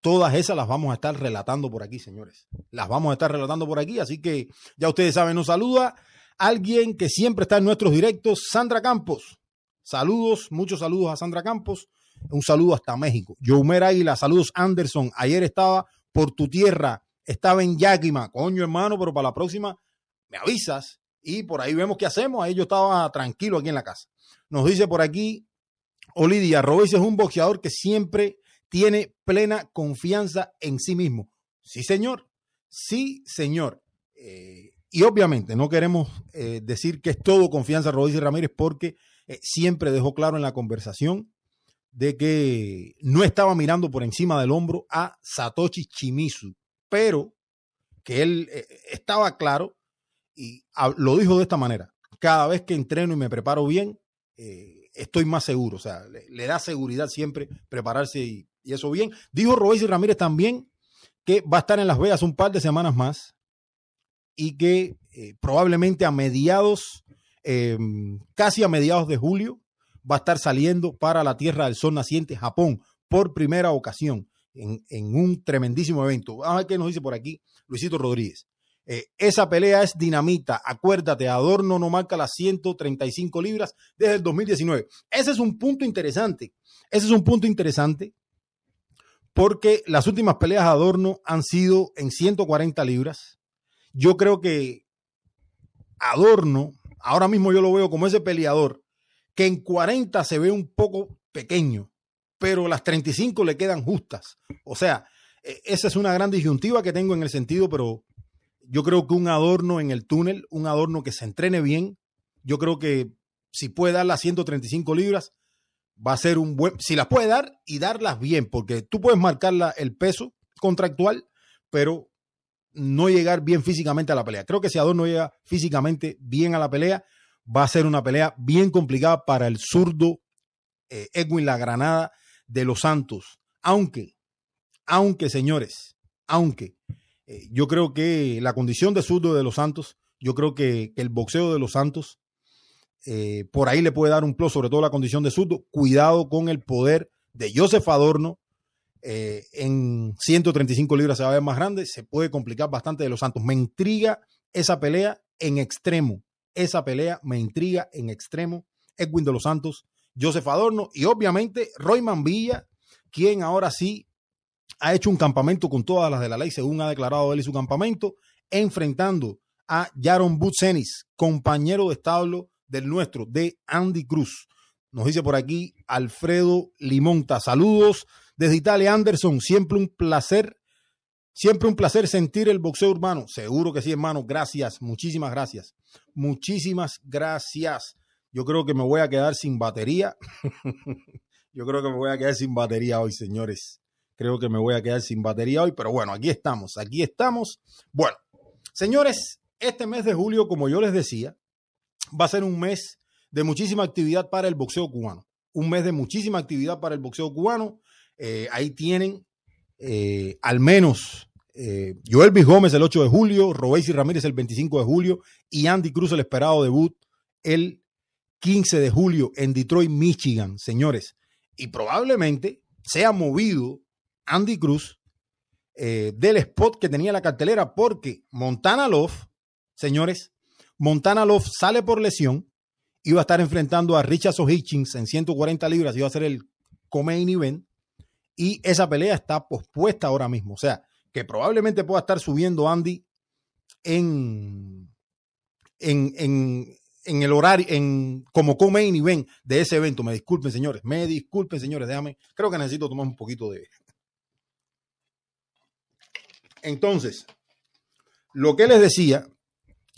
Todas esas las vamos a estar relatando por aquí, señores. Las vamos a estar relatando por aquí, así que ya ustedes saben, nos saluda alguien que siempre está en nuestros directos, Sandra Campos. Saludos, muchos saludos a Sandra Campos. Un saludo hasta México. Youmer Águila, saludos Anderson. Ayer estaba por tu tierra, estaba en Yakima. Coño, hermano, pero para la próxima me avisas y por ahí vemos qué hacemos. Ahí yo estaba tranquilo aquí en la casa. Nos dice por aquí Olidia, Robes es un boxeador que siempre tiene plena confianza en sí mismo. Sí, señor. Sí, señor. Eh, y obviamente no queremos eh, decir que es todo confianza Robes Ramírez porque eh, siempre dejó claro en la conversación de que no estaba mirando por encima del hombro a Satoshi Chimizu, pero que él estaba claro y lo dijo de esta manera, cada vez que entreno y me preparo bien, eh, estoy más seguro, o sea, le, da seguridad siempre prepararse y, eso bien. Dijo Royce Ramírez también que va a estar en Las Vegas un par de semanas más y que eh, probablemente a mediados, em, casi a mediados de julio, va a estar saliendo para la Tierra del Sol Naciente, Japón, por primera ocasión, en, en un tremendísimo evento. Vamos a ver qué nos dice por aquí Luisito Rodríguez. Eh, esa pelea es dinamita. Acuérdate, Adorno no marca las 135 libras desde el 2019. Ese es un punto interesante. Ese es un punto interesante porque las últimas peleas de Adorno han sido en 140 libras. Yo creo que Adorno, ahora mismo yo lo veo como ese peleador que en 40 se ve un poco pequeño, pero las 35 le quedan justas. O sea, e, esa es una gran disyuntiva que tengo en el sentido, pero yo creo que un adorno en el túnel, un adorno que se entrene bien, yo creo que si puede dar las 135 libras, va a ser un buen, si las puede dar y darlas bien, porque tú puedes marcar el peso contractual, pero no llegar bien físicamente a la pelea. Creo que si Adorno llega físicamente bien a la pelea, va a ser una pelea bien complicada para el zurdo eh, Edwin La Granada de los Santos. Aunque, aunque señores, aunque eh, yo creo que la condición de zurdo de los Santos, yo creo que, el boxeo de los Santos eh, por ahí le puede dar un plus, sobre todo la condición de zurdo. Cuidado con el poder de Joseph Adorno. Eh, en 135 libras se va a ver más grande, se puede complicar bastante de los Santos. Me intriga esa pelea en extremo. Esa pelea me intriga en extremo. Edwin de los Santos, Joseph Adorno y obviamente Roy Villa, quien ahora sí ha hecho un campamento con todas las de la ley, según ha declarado él y su campamento, enfrentando a Jaron Butsenis, compañero de establo del nuestro, de Andy Cruz. Nos dice por aquí Alfredo Limonta. Saludos desde Italia, Anderson. Siempre un placer, siempre un placer sentir el boxeo urbano. Seguro que sí, hermano. Gracias, muchísimas gracias. Muchísimas gracias. Yo creo que me voy a quedar sin batería. *laughs* Yo creo que me voy a quedar sin batería hoy, señores. Creo que me voy a quedar sin batería hoy, pero bueno, aquí estamos, aquí estamos. Bueno, señores, este mes de julio, como yo les decía, va a ser un mes de muchísima actividad para el boxeo cubano. Un mes de muchísima actividad para el boxeo cubano. Eh, ahí tienen eh, al menos eh, Joel B. Gómez el 8 de julio, Robesi Ramírez el 25 de julio y Andy Cruz el esperado debut el 15 de julio en Detroit, Michigan, señores. Y probablemente sea movido Andy Cruz eh, del spot que tenía la cartelera, porque Montana Love, señores, Montana Love sale por lesión, iba a estar enfrentando a Richard Hitchings en 140 libras, iba a ser el co-main event, y esa pelea está pospuesta ahora mismo. O sea, que probablemente pueda estar subiendo Andy en, en, en el horario, en como come y ven de ese evento. Me disculpen, señores. Me disculpen, señores. Déjame. Creo que necesito tomar un poquito de. Entonces, lo que les decía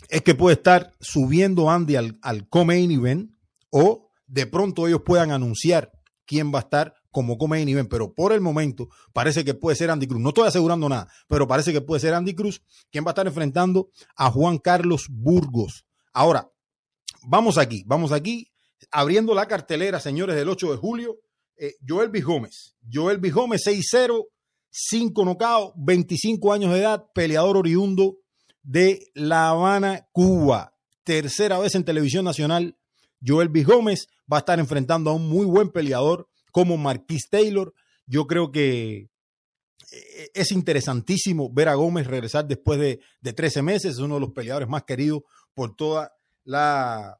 es que puede estar subiendo Andy al, al event o de pronto ellos puedan anunciar quién va a estar como come event, pero por el momento parece que puede ser Andy Cruz. No estoy asegurando nada, pero parece que puede ser Andy Cruz quien va a estar enfrentando a Juan Carlos Burgos. Ahora, vamos aquí, vamos aquí, abriendo la cartelera, señores, del 8 de julio. Eh, Joel B. Gómez. Joel B. Gómez, 6-0, 5 nocaos, 25 años de edad, peleador oriundo de La Habana, Cuba. Tercera vez en televisión nacional. Joel B. Gómez va a estar enfrentando a un muy buen peleador como Marquis Taylor. Yo creo que eh, es interesantísimo ver a Gómez regresar después de, de 13 meses. Es uno de los peleadores más queridos por toda la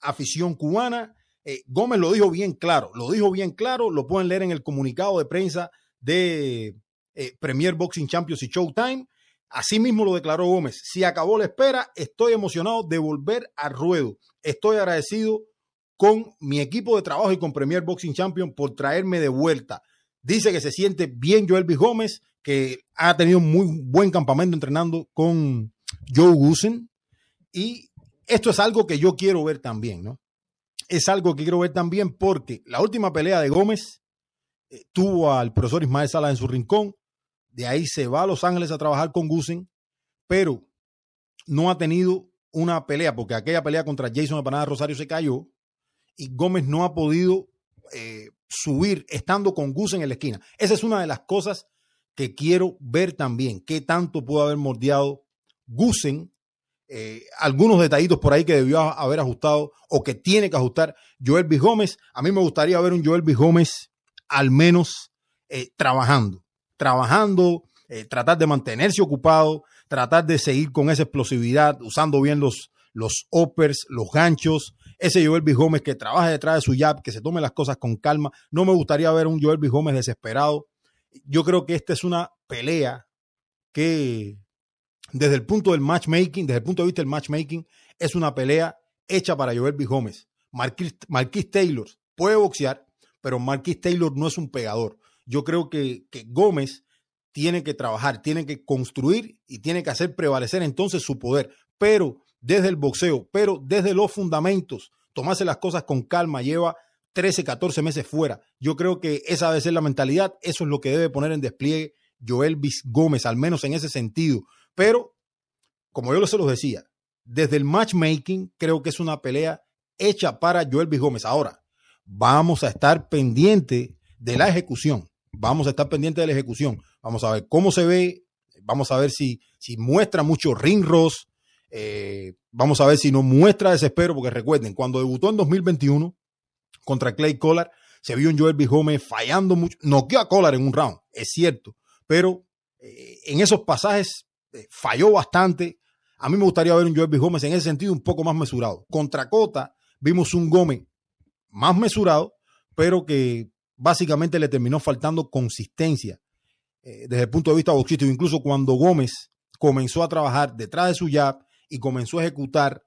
afición cubana. Eh, Gómez lo dijo bien claro, lo dijo bien claro, lo pueden leer en el comunicado de prensa de eh, Premier Boxing Champions y Showtime. Así mismo lo declaró Gómez. Si acabó la espera, estoy emocionado de volver al ruedo. Estoy agradecido con mi equipo de trabajo y con Premier Boxing Champion por traerme de vuelta. Dice que se siente bien Joel B. Gómez, que ha tenido muy buen campamento entrenando con Joe Gusen. Y esto es algo que yo quiero ver también, ¿no? Es algo que quiero ver también porque la última pelea de Gómez eh, tuvo al profesor Ismael Sala en su rincón, de ahí se va a Los Ángeles a trabajar con Gusen, pero no ha tenido una pelea, porque aquella pelea contra Jason Empanada Rosario se cayó y Gómez no ha podido eh, subir estando con Gusen en la esquina. Esa es una de las cosas que quiero ver también, qué tanto pudo haber mordiado Gusen eh, algunos detallitos por ahí que debió haber ajustado o que tiene que ajustar Joel. Gómez. A mí me gustaría ver un Joel B. Gómez al menos eh, trabajando, trabajando, eh, tratar de mantenerse ocupado, tratar de seguir con esa explosividad, usando bien los, los los ganchos. Ese Joel B. Gómez que trabaja detrás de su jab, que se tome las cosas con calma. No me gustaría ver un Joel B. Gómez desesperado. Yo creo que esta es una pelea que desde el punto del matchmaking, desde el punto de vista del matchmaking, es una pelea hecha para Joel B. Gómez. Marquis, Taylor puede boxear, pero Marquis Taylor no es un pegador. Yo creo que, Gómez tiene que trabajar, tiene que construir y tiene que hacer prevalecer entonces su poder, pero desde el boxeo, pero desde los fundamentos, tomarse las cosas con calma, lleva 13, 14 meses fuera. Yo creo que esa debe ser la mentalidad, eso es lo que debe poner en despliegue Joel. Gómez, al menos en ese sentido. Pero, como yo se los decía, desde el matchmaking creo que es una pelea hecha para Joel. Gómez. Ahora, vamos a estar pendiente de la ejecución. Vamos a estar pendiente de la ejecución. Vamos a ver cómo se ve. Vamos a ver si, si muestra mucho ring ross. Eh, vamos a ver si no muestra desespero, porque recuerden, cuando debutó en 2021 contra Clay Collar, se vio un Joel B. Fallando mucho. Noqueó a Collar en un round, es cierto, pero eh, en esos pasajes eh, falló bastante. A mí me gustaría ver un Joel B. Gómez en ese sentido un poco más mesurado. Contra Cota vimos un Gómez más mesurado, pero que básicamente le terminó faltando consistencia eh, desde el punto de vista boxístico. Incluso cuando Gómez comenzó a trabajar detrás de su jab y comenzó a ejecutar,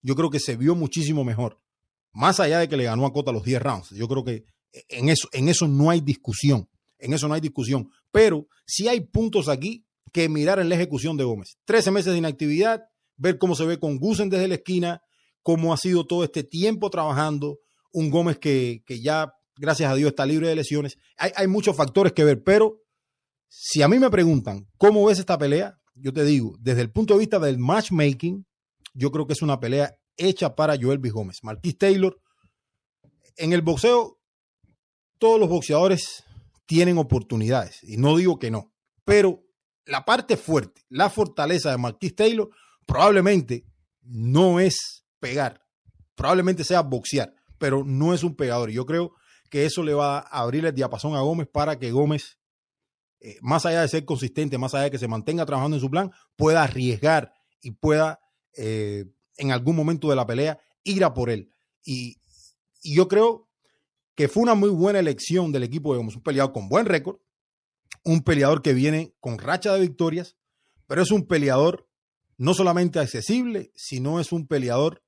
yo creo que se vio muchísimo mejor. Más allá de que le ganó a Cota los 10 rounds. Yo creo que en eso, en eso no hay discusión. En eso no hay discusión. Pero si hay puntos aquí que mirar en la ejecución de Gómez. Trece meses de inactividad, ver cómo se ve con Gusen desde la esquina, cómo ha sido todo este tiempo trabajando, un Gómez que, ya, gracias a Dios, está libre de lesiones. Hay, muchos factores que ver, pero si a mí me preguntan cómo ves esta pelea, yo te digo, desde el punto de vista del matchmaking, yo creo que es una pelea hecha para Joel B. Gómez. Marquis Taylor, en el boxeo, todos los boxeadores tienen oportunidades, y no digo que no, pero la parte fuerte, la fortaleza de Marquis Taylor probablemente no es pegar, probablemente sea boxear, pero no es un pegador. Yo creo que eso le va a abrir el diapasón a Gómez para que Gómez, eh, más allá de ser consistente, más allá de que se mantenga trabajando en su plan, pueda arriesgar y pueda eh, en algún momento de la pelea ir a por él. Y, yo creo que fue una muy buena elección del equipo de Gómez, un peleado con buen récord, un peleador que viene con racha de victorias, pero es un peleador no solamente accesible, sino es un peleador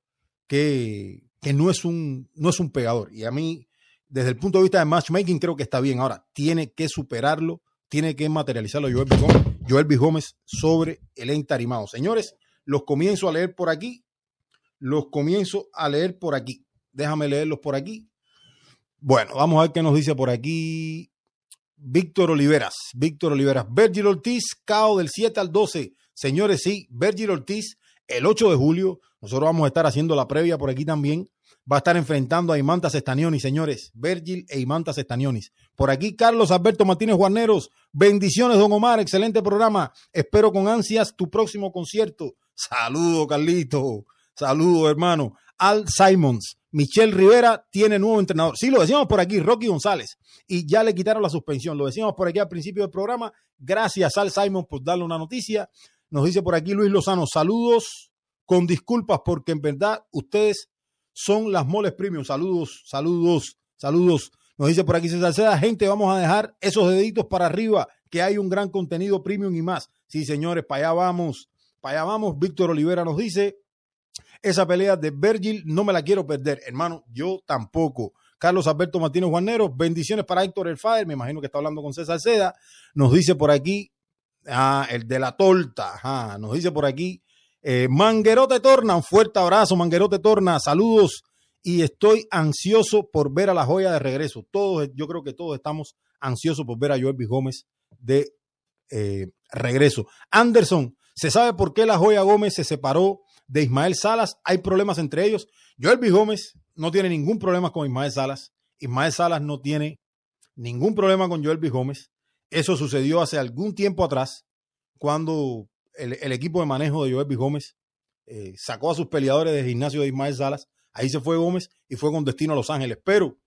que, que no, es un, no es un pegador. Y a mí, desde el punto de vista de matchmaking, creo que está bien. Ahora, tiene que superarlo, tiene que materializarlo Joel B. Gómez, Joel B. Gómez sobre el entarimado. Señores, los comienzo a leer por aquí. Los comienzo a leer por aquí. Déjame leerlos por aquí. Bueno, vamos a ver qué nos dice por aquí. Víctor Oliveras. Víctor Oliveras. Virgil Ortiz, cao del 7 al 12. Señores, sí, Virgil Ortiz, el 8 de julio. Nosotros vamos a estar haciendo la previa por aquí también. Va a estar enfrentando a Imantas Estañonis, señores. Virgil e Imantas Estañonis. Por aquí, Carlos Alberto Martínez Juaneros. Bendiciones, don Omar. Excelente programa. Espero con ansias tu próximo concierto. Saludo, Carlito. Saludo, hermano. Al Simons. Michelle Rivera tiene nuevo entrenador. Sí, lo decíamos por aquí, Rocky González. Y ya le quitaron la suspensión. Lo decíamos por aquí al principio del programa. Gracias al Simons por darle una noticia. Nos dice por aquí Luis Lozano, saludos con disculpas porque en verdad ustedes son las moles premium. Saludos, saludos, saludos. Nos dice por aquí César Seda, gente, vamos a dejar esos deditos para arriba, que hay un gran contenido premium y más. Sí, señores, para allá vamos, para allá vamos. Víctor Olivera nos dice, esa pelea de Virgil no me la quiero perder, hermano, yo tampoco. Carlos Alberto Martínez Juanero, bendiciones para Héctor El Fader, me imagino que está hablando con César Seda. Nos dice por aquí, ah, el de la torta, nos dice por aquí, eh, Manguerote Torna, un fuerte abrazo, Manguerote Torna, saludos y estoy ansioso por ver a la joya de regreso. Todos, yo creo que todos estamos ansiosos por ver a Joel Gómez de eh, regreso. Anderson, ¿se sabe por qué la joya Gómez se separó de Ismael Salas. Hay problemas entre ellos. Joel. Gómez no tiene ningún problema con Ismael Salas. Ismael Salas no tiene ningún problema con Joel. Gómez. Eso sucedió hace algún tiempo atrás, cuando el, equipo de manejo de Joel B. Gómez eh, sacó a sus peleadores del gimnasio de Ismael Salas. Ahí se fue Gómez y fue con destino a Los Ángeles. Pero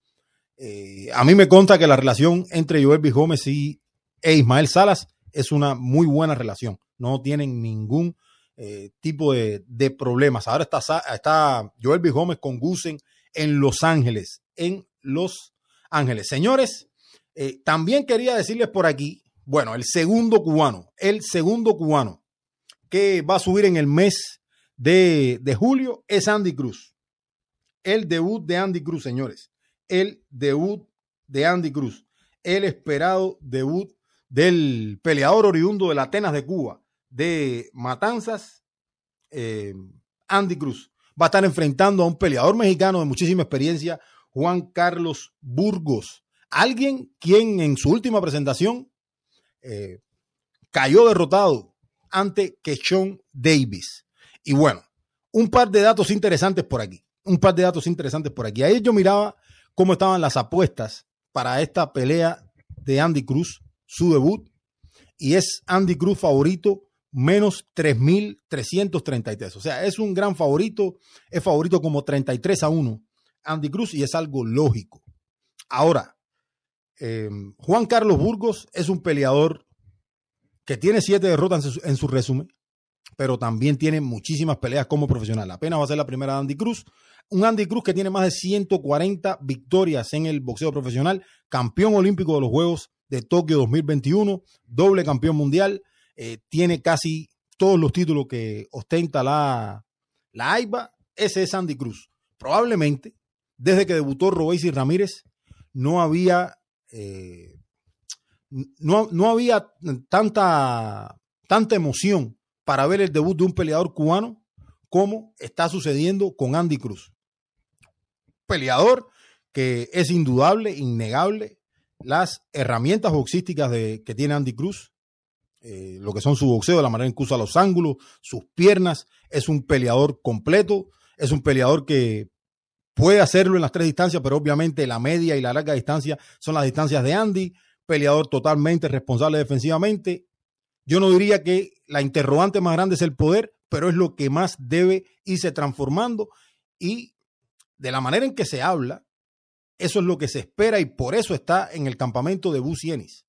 eh, a mí me consta que la relación entre Joel B. Gómez y, e Ismael Salas es una muy buena relación. No tienen ningún eh, tipo de, problemas. Ahora está, está Joel B. Gómez con Gusen en Los Ángeles, en Los Ángeles. Señores, también quería decirles por aquí, bueno, el segundo cubano, el segundo cubano que va a subir en el mes de, de julio es Andy Cruz. El debut de Andy Cruz, señores. El debut de Andy Cruz. El esperado debut del peleador oriundo de la Atenas de Cuba, de Matanzas, eh, Andy Cruz. Va a estar enfrentando a un peleador mexicano de muchísima experiencia, Juan Carlos Burgos. Alguien quien en su última presentación eh, cayó derrotado ante Keshon Davis. Y bueno, un par de datos interesantes por aquí. Un par de datos interesantes por aquí. Ahí yo miraba cómo estaban las apuestas para esta pelea de Andy Cruz, su debut. Y es Andy Cruz favorito menos 3.333. O sea, es un gran favorito, es favorito como 33 a 1 Andy Cruz y es algo lógico. Ahora, eh, Juan Carlos Burgos es un peleador que tiene siete derrotas en su, en su, resumen, pero también tiene muchísimas peleas como profesional. Apenas va a ser la primera de Andy Cruz. Un Andy Cruz que tiene más de 140 victorias en el boxeo profesional, campeón olímpico de los Juegos de Tokio 2021, doble campeón mundial, eh, tiene casi todos los títulos que ostenta la, la ese es Andy Cruz. Probablemente, desde que debutó Robesi Ramírez, no había, eh, no, no, había tanta, tanta emoción para ver el debut de un peleador cubano como está sucediendo con Andy Cruz. Peleador que es indudable, innegable, las herramientas boxísticas de, que tiene Andy Cruz, eh, lo que son su boxeo, la manera en que usa los ángulos, sus piernas. Es un peleador completo, es un peleador que puede hacerlo en las tres distancias, pero obviamente la media y la larga distancia son las distancias de Andy. Peleador totalmente responsable defensivamente. Yo no diría que la interrogante más grande es el poder, pero es lo que más debe irse transformando. Y de la manera en que se habla, eso es lo que se espera y por eso está en el campamento de Busienis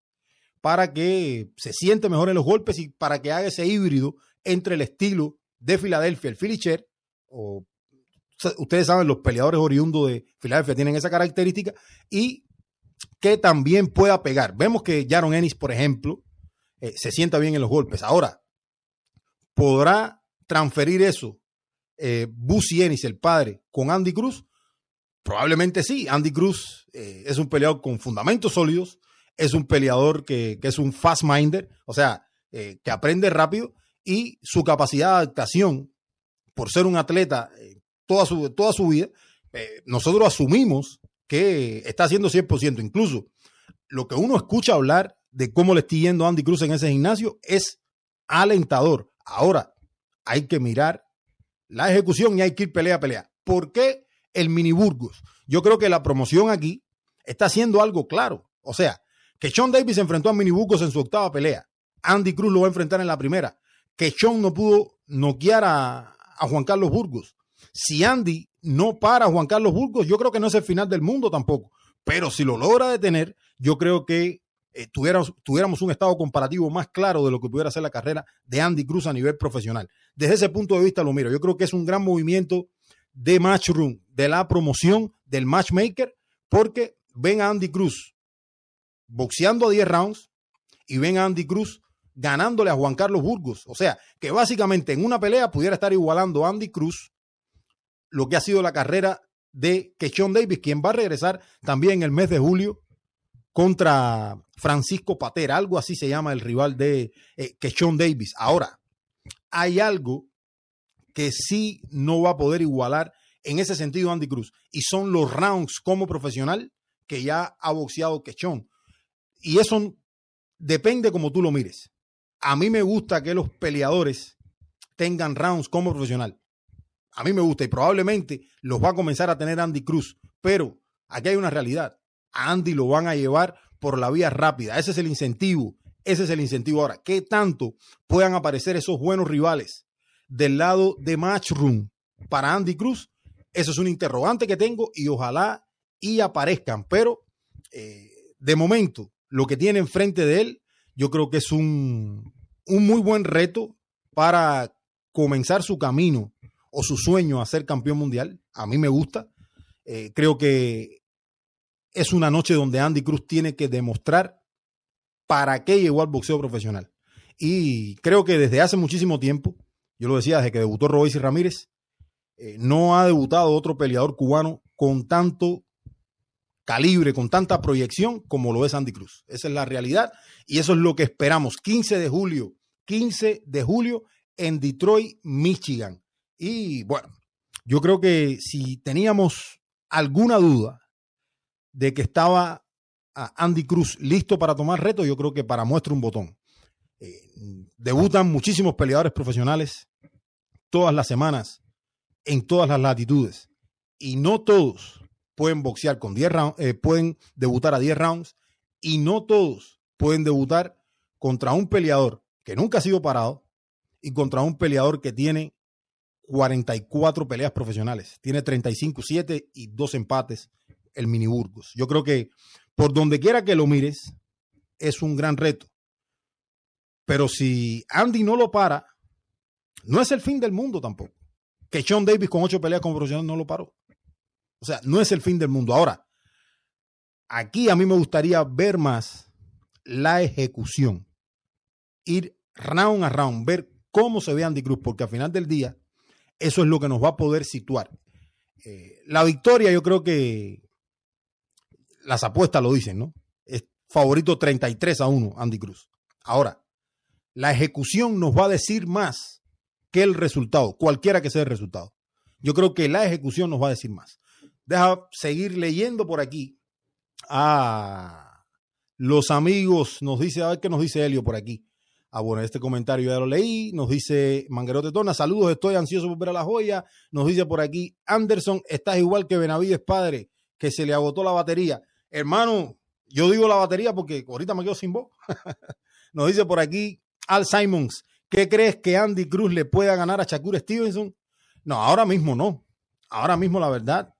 para que se siente mejor en los golpes y para que haga ese híbrido entre el estilo de Filadelfia, el Filicher, o ustedes saben, los peleadores oriundos de Filadelfia tienen esa característica, y que también pueda pegar. Vemos que Jaron Ennis, por ejemplo, eh, se sienta bien en los golpes. Ahora, ¿podrá transferir eso eh, Busy Ennis, el padre, con Andy Cruz? Probablemente sí. Andy Cruz eh, es un peleador con fundamentos sólidos, es un peleador que, es un fast minder, o sea, eh, que aprende rápido y su capacidad de adaptación por ser un atleta toda, su, toda su vida, nosotros asumimos que está haciendo 100%. Incluso lo que uno escucha hablar de cómo le está yendo Andy Cruz en ese gimnasio es alentador. Ahora, hay que mirar la ejecución y hay que ir pelea a pelea. ¿Por qué el mini Burgos? Yo creo que la promoción aquí está haciendo algo claro. O sea, que Sean Davis enfrentó a mini Burgos en su octava pelea. Andy Cruz lo va a enfrentar en la primera. Que Sean no pudo noquear a Juan Carlos Burgos. Si Andy no para Juan Carlos Burgos, yo creo que no es el final del mundo tampoco. Pero si lo logra detener, yo creo que eh, tuviéramos, tuviéramos un estado comparativo más claro de lo que pudiera ser la carrera de Andy Cruz a nivel profesional. Desde ese punto de vista lo miro. Yo creo que es un gran movimiento de Matchroom, de la promoción del matchmaker, porque ven a Andy Cruz boxeando a 10 rounds y ven a Andy Cruz ganándole a Juan Carlos Burgos. O sea, que básicamente en una pelea pudiera estar igualando a Andy Cruz lo que ha sido la carrera de Keshon Davis, quien va a regresar también en el mes de julio contra Francisco Patera, algo así se llama el rival de eh, Keshon Davis. Ahora, hay algo que sí no va a poder igualar en ese sentido Andy Cruz, y son los rounds como profesional que ya ha boxeado Keshon. Y eso depende como tú lo mires. A mí me gusta que los peleadores tengan rounds como profesional. A mí me gusta y probablemente los va a comenzar a tener Andy Cruz. Pero aquí hay una realidad. A Andy lo van a llevar por la vía rápida. Ese es el incentivo. Ese es el incentivo ahora. ¿Qué tanto puedan aparecer esos buenos rivales del lado de Matchroom para Andy Cruz? Eso es un interrogante que tengo y ojalá y aparezcan. Pero eh, de momento, lo que tiene enfrente de él yo creo que es un, un muy buen reto para comenzar su camino o su sueño a ser campeón mundial. A mí me gusta. Eh, creo que es una noche donde Andy Cruz tiene que demostrar para qué llegó al boxeo profesional. Y creo que desde hace muchísimo tiempo, yo lo decía desde que debutó Royce Ramírez, eh, no ha debutado otro peleador cubano con tanto calibre, con tanta proyección como lo es Andy Cruz. Esa es la realidad y eso es lo que esperamos. 15 de julio, 15 de julio en Detroit, Michigan. Y bueno, yo creo que si teníamos alguna duda de que estaba Andy Cruz listo para tomar reto, yo creo que para muestra un botón. Eh, debutan muchísimos peleadores profesionales todas las semanas, en todas las latitudes. Y no todos pueden boxear con 10 rounds, eh, pueden debutar a 10 rounds y no todos pueden debutar contra un peleador que nunca ha sido parado y contra un peleador que tiene 44 peleas profesionales. Tiene 35, 7 y 2 empates el Mini Burgos. Yo creo que por donde quiera que lo mires, es un gran reto. Pero si Andy no lo para, no es el fin del mundo tampoco. Que Sean Davis con 8 peleas como profesional no lo paró. O sea, no es el fin del mundo. Ahora, aquí a mí me gustaría ver más la ejecución. Ir round a round, ver cómo se ve Andy Cruz, porque al final del día, eso es lo que nos va a poder situar. Eh, la victoria, yo creo que las apuestas lo dicen, ¿no? Es favorito 33 a 1, Andy Cruz. Ahora, la ejecución nos va a decir más que el resultado, cualquiera que sea el resultado. Yo creo que la ejecución nos va a decir más. Deja seguir leyendo por aquí. Ah, los amigos, nos dice, a ver qué nos dice Helio por aquí. Ah, bueno, este comentario ya lo leí. Nos dice Manguerote Tona, saludos, estoy ansioso por ver a la joya. Nos dice por aquí, Anderson, estás igual que Benavides padre, que se le agotó la batería. Hermano, yo digo la batería porque ahorita me quedo sin voz. *laughs* nos dice por aquí Al Simons, ¿qué crees que Andy Cruz le pueda ganar a Shakur Stevenson? No, ahora mismo no. Ahora mismo la verdad,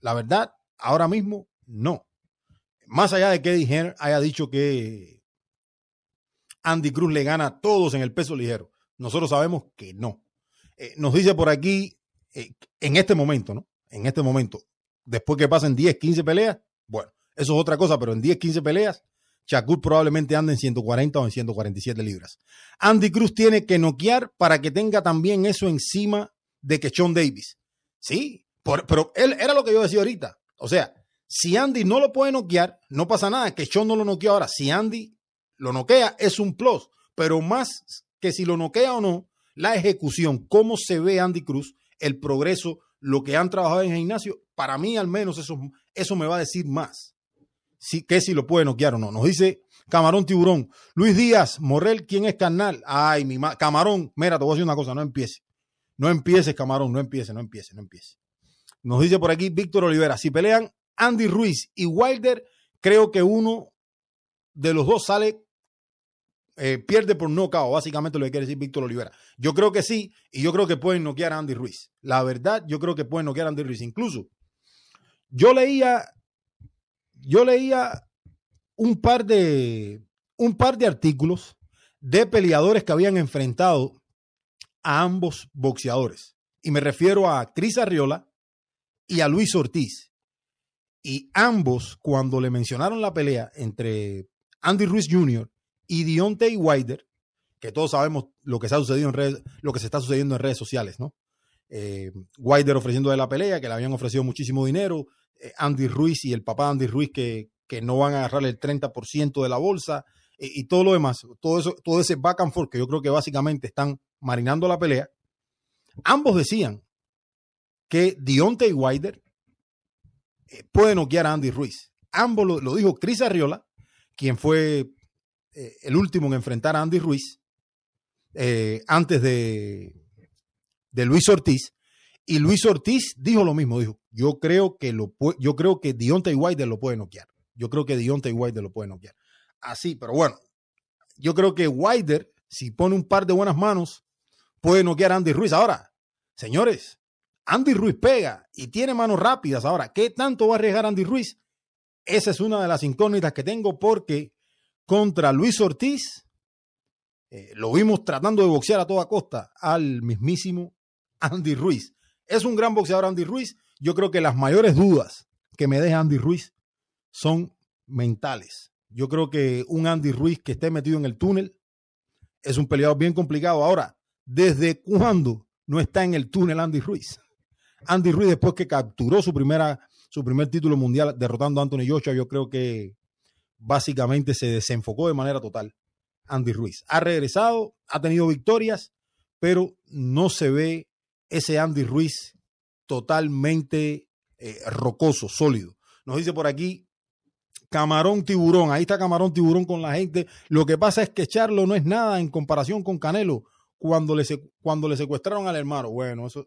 la verdad, ahora mismo no. Más allá de que haya dicho que Andy Cruz le gana a todos en el peso ligero, nosotros sabemos que no. Eh, nos dice por aquí, eh, en este momento, ¿no? En este momento, después que pasen 10, 15 peleas, bueno, eso es otra cosa, pero en 10, 15 peleas, Shakur probablemente ande en 140 o en 147 libras. Andy Cruz tiene que noquear para que tenga también eso encima de que Sean Davis. Sí, pero él era lo que yo decía ahorita. O sea, si Andy no lo puede noquear, no pasa nada, que Sean no lo noqueó ahora. Si Andy lo noquea, es un plus. Pero más que si lo noquea o no, la ejecución, cómo se ve Andy Cruz, el progreso, lo que han trabajado en el gimnasio, para mí al menos eso, eso me va a decir más. Si, que si lo puede noquear o no. Nos dice Camarón Tiburón. Luis Díaz, Morrel, ¿quién es carnal? Ay, mi ma Camarón, mira, te voy a decir una cosa, no empiece. No empieces, Camarón, no empiece, no empiece, no empiece. Nos dice por aquí Víctor Olivera, si pelean Andy Ruiz y Wilder, creo que uno de los dos sale, eh, pierde por nocaut, básicamente lo que quiere decir Víctor Olivera. Yo creo que sí, y yo creo que pueden noquear a Andy Ruiz. La verdad, yo creo que pueden noquear a Andy Ruiz. Incluso, yo leía, yo leía un par de, un par de artículos de peleadores que habían enfrentado a ambos boxeadores. Y me refiero a Cris Arriola y a Luis Ortiz. Y ambos, cuando le mencionaron la pelea entre Andy Ruiz Jr. y Deontay Wilder, que todos sabemos lo que, se en lo que se está sucediendo en redes sociales, ¿no? Eh, Wilder ofreciendo de la pelea, que le habían ofrecido muchísimo dinero, eh, Andy Ruiz y el papá de Andy Ruiz que, que no van a agarrar el 30% de la bolsa y, todo lo demás, todo eso, todo ese back and forth que yo creo que básicamente están marinando la pelea. Ambos decían que Deontay Wilder eh, puede noquear a Andy Ruiz. Ambos lo, dijo Chris Arriola, quien fue eh, el último en enfrentar a Andy Ruiz eh, antes de, de Luis Ortiz. Y Luis Ortiz dijo lo mismo, dijo, yo creo que lo yo creo que Deontay Wilder lo puede noquear. Yo creo que Deontay Wilder lo puede noquear. Así, pero bueno, yo creo que Wilder, si pone un par de buenas manos, puede noquear a Andy Ruiz. Ahora, señores, Andy Ruiz pega y tiene manos rápidas. Ahora, ¿qué tanto va a arriesgar Andy Ruiz? Esa es una de las incógnitas que tengo porque contra Luis Ortiz eh, lo vimos tratando de boxear a toda costa al mismísimo Andy Ruiz. Es un gran boxeador Andy Ruiz. Yo creo que las mayores dudas que me deja Andy Ruiz son mentales. Yo creo que un Andy Ruiz que esté metido en el túnel es un peleador bien complicado. Ahora, ¿desde cuándo no está en el túnel Andy Ruiz? Andy Ruiz, después que capturó su, primera, su primer título mundial derrotando a Anthony Joshua, yo creo que básicamente se desenfocó de manera total. Andy Ruiz ha regresado, ha tenido victorias, pero no se ve ese Andy Ruiz totalmente eh, rocoso, sólido. Nos dice por aquí Camarón Tiburón, ahí está Camarón Tiburón con la gente. Lo que pasa es que Charlo no es nada en comparación con Canelo cuando le, cuando le secuestraron al hermano. Bueno, eso,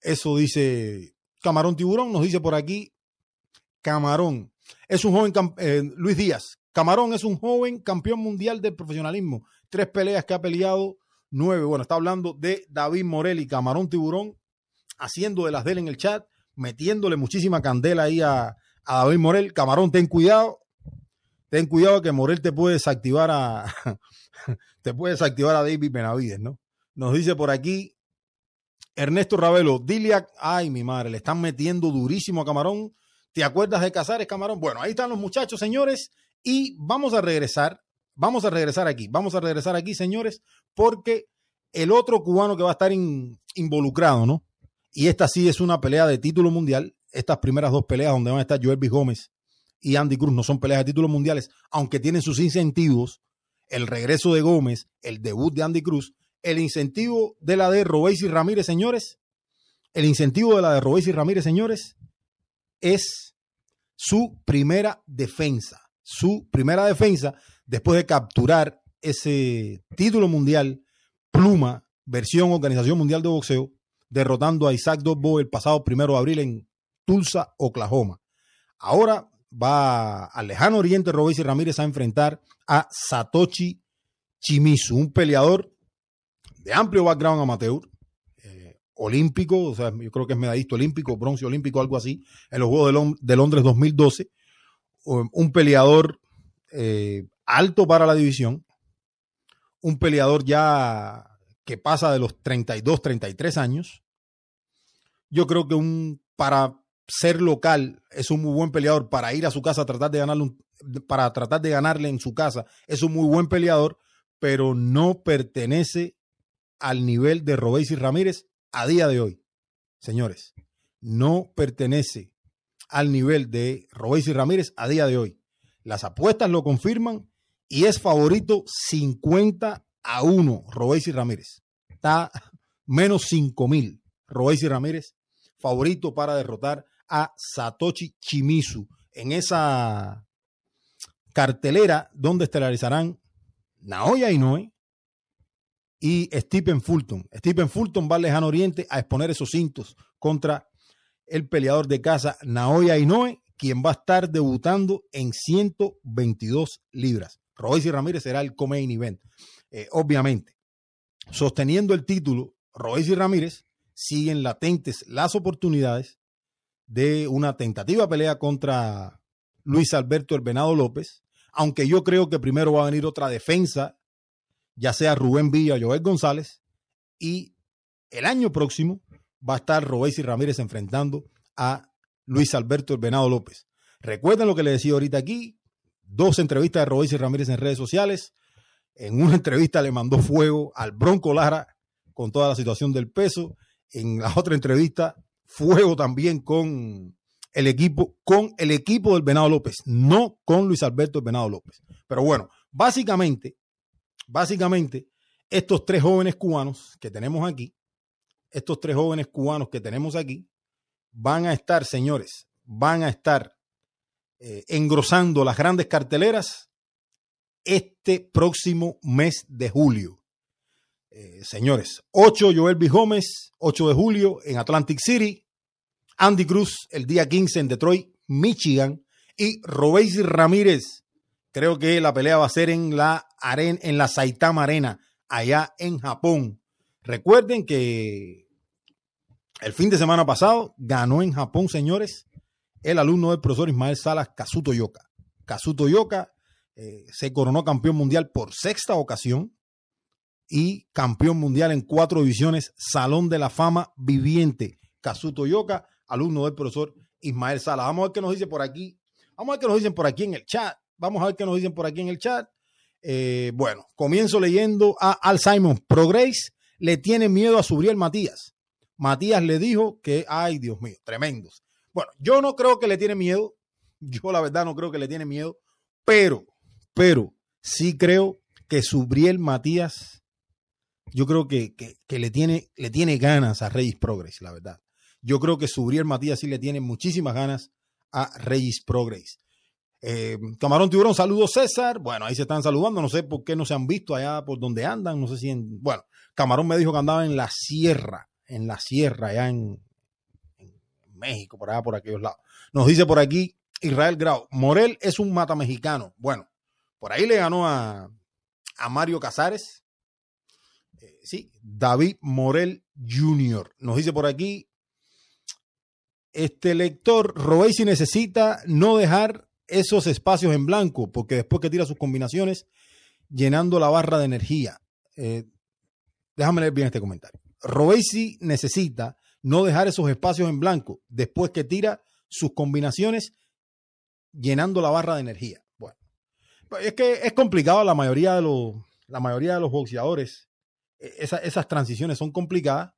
eso dice Camarón Tiburón, nos dice por aquí Camarón. Es un joven, eh, Luis Díaz, Camarón es un joven campeón mundial de profesionalismo. Tres peleas que ha peleado, nueve. Bueno, está hablando de David Morel y Camarón Tiburón, haciendo de las de él en el chat, metiéndole muchísima candela ahí a, a David Morel. Camarón, ten cuidado. Ten cuidado que Morel te puede desactivar a *laughs* te puede desactivar a David Benavides, ¿no? Nos dice por aquí Ernesto Ravelo, Diliac, ay mi madre, le están metiendo durísimo a Camarón. ¿Te acuerdas de Casares, Camarón? Bueno, ahí están los muchachos, señores, y vamos a regresar, vamos a regresar aquí, vamos a regresar aquí, señores, porque el otro cubano que va a estar involucrado, ¿no? Y esta sí es una pelea de título mundial. Estas primeras dos peleas donde van a estar Joel. Gómez y Andy Cruz no son peleas de títulos mundiales, aunque tienen sus incentivos. El regreso de Gómez, el debut de Andy Cruz, el incentivo de la de Robéis y Ramírez, señores, el incentivo de la de Robéis y Ramírez, señores, es su primera defensa. Su primera defensa después de capturar ese título mundial, Pluma, versión Organización Mundial de Boxeo, derrotando a Isaac Dobbo el pasado primero de abril en Tulsa, Oklahoma. Ahora va al lejano oriente Robéis y Ramírez a enfrentar a Satoshi Chimizu, un peleador de amplio background amateur, olímpico, o sea, yo creo que es medallista olímpico, bronce olímpico, algo así, en los Juegos de, Londres 2012. Un peleador eh, alto para la división, un peleador ya que pasa de los 32, 33 años. Yo creo que un para ser local es un muy buen peleador para ir a su casa a tratar de ganarle para tratar de ganarle en su casa es un muy buen peleador, pero no pertenece al nivel de Robéis y Ramírez a día de hoy. señores, no pertenece al nivel de Robéis y Ramírez a día de hoy. Las apuestas lo confirman y es favorito 50 a 1 Robéis y Ramírez. Está menos 5 mil Robéis y Ramírez, favorito para derrotar a Satoshi Chimizu en esa cartelera donde estelarizarán Naoya Inoue y Stephen Fulton. Stephen Fulton va al lejano oriente a exponer esos cintos contra el peleador de casa Naoya Inoue, quien va a estar debutando en 122 libras. Royce Ramírez será el main event. Eh, obviamente, sosteniendo el título, Royce Ramírez siguen latentes las oportunidades de una tentativa pelea contra Luis Alberto El Venado López, aunque yo creo que primero va a venir otra defensa, ya sea Rubén Villa o Joel González, y el año próximo va a estar y Ramírez enfrentando a Luis Alberto El Venado López. Recuerden lo que le decía ahorita aquí, dos entrevistas de y Ramírez en redes sociales. En una *laughs* entrevista le mandó fuego al Bronco Lara con toda la situación del peso. En la otra entrevista, fuego también con el equipo, con el equipo del Venado López, no con Luis Alberto el Venado López. Pero bueno, básicamente, básicamente, estos tres jóvenes cubanos que tenemos aquí, estos tres jóvenes cubanos que tenemos aquí, van a estar, señores, van a estar eh, engrosando las grandes carteleras este próximo mes de julio. Eh, señores, 8 Joel B. Gómez, 8 de julio en Atlantic City, Andy Cruz el día 15 en Detroit, Michigan. Y Robéis Ramírez, creo que la pelea va a ser en la, arena, en la Saitama Arena, allá en Japón. Recuerden que el fin de semana pasado ganó en Japón, señores, el alumno del profesor Ismael Salas, Kazuto Yoka. Kazuto Yoka eh, se coronó campeón mundial por sexta ocasión y campeón mundial en cuatro divisiones, Salón de la Fama viviente. Kazuto Yoka alumno del profesor Ismael Sala. Vamos a ver qué nos dice por aquí. Vamos a ver qué nos dicen por aquí en el chat. Vamos a ver qué nos dicen por aquí en el chat. Eh, bueno, comienzo leyendo a Al Simon. Progress le tiene miedo a Subriel Matías. Matías le dijo que, ay Dios mío, tremendos. Bueno, yo no creo que le tiene miedo. *laughs* Yo la verdad no creo que le tiene miedo. Pero, pero sí creo que Subriel Matías, yo creo que, que, le, tiene, le tiene ganas a Reyes Progress, la verdad. Yo creo que Subriel Matías sí le tiene muchísimas ganas a Reyes Progress. Eh, Camarón Tiburón, saludos César. Bueno, ahí se están saludando. No sé por qué no se han visto allá por donde andan. No sé si en. Bueno, Camarón me dijo que andaba en la sierra, en la sierra, allá en, México, por allá, por aquellos lados. Nos dice por aquí Israel Grau. Morel es un mata mexicano. Bueno, por ahí le ganó a, a Mario Casares. Eh, sí, David Morel Jr. Nos dice por aquí este lector, si necesita no dejar esos espacios en blanco, porque después que tira sus combinaciones, llenando la barra de energía. Eh, déjame leer bien este comentario. Robesi necesita no dejar esos espacios en blanco después que tira sus combinaciones, llenando la barra de energía. Bueno, pues es que es complicado la mayoría de los, la mayoría de los boxeadores. E, esas transiciones son complicadas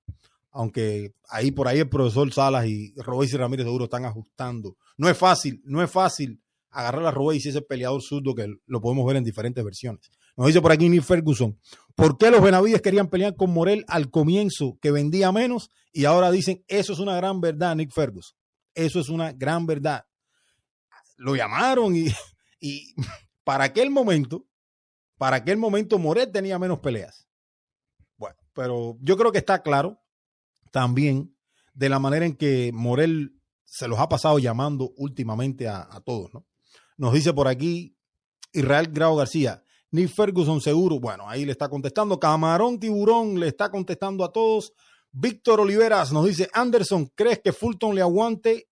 aunque ahí por ahí el profesor Salas y Robéis y Ramírez seguro están ajustando. No es fácil, no es fácil agarrar a Robéis y ese peleador zurdo que lo podemos ver en diferentes versiones. Nos dice por aquí Neil Ferguson, ¿por qué los Benavides querían pelear con Morel al comienzo que vendía menos y ahora dicen, eso es una gran verdad, Nick Ferguson? Eso es una gran verdad. Lo llamaron y, y *laughs* para aquel momento, para aquel momento Morel tenía menos peleas. Bueno, pero yo creo que está claro también de la manera en que Morel se los ha pasado llamando últimamente a, todos, ¿no? Nos dice por aquí Israel Grau García, Nick Ferguson seguro, bueno, ahí le está contestando, Camarón Tiburón le está contestando a todos, Víctor Oliveras nos dice, Anderson, ¿crees que Fulton le aguante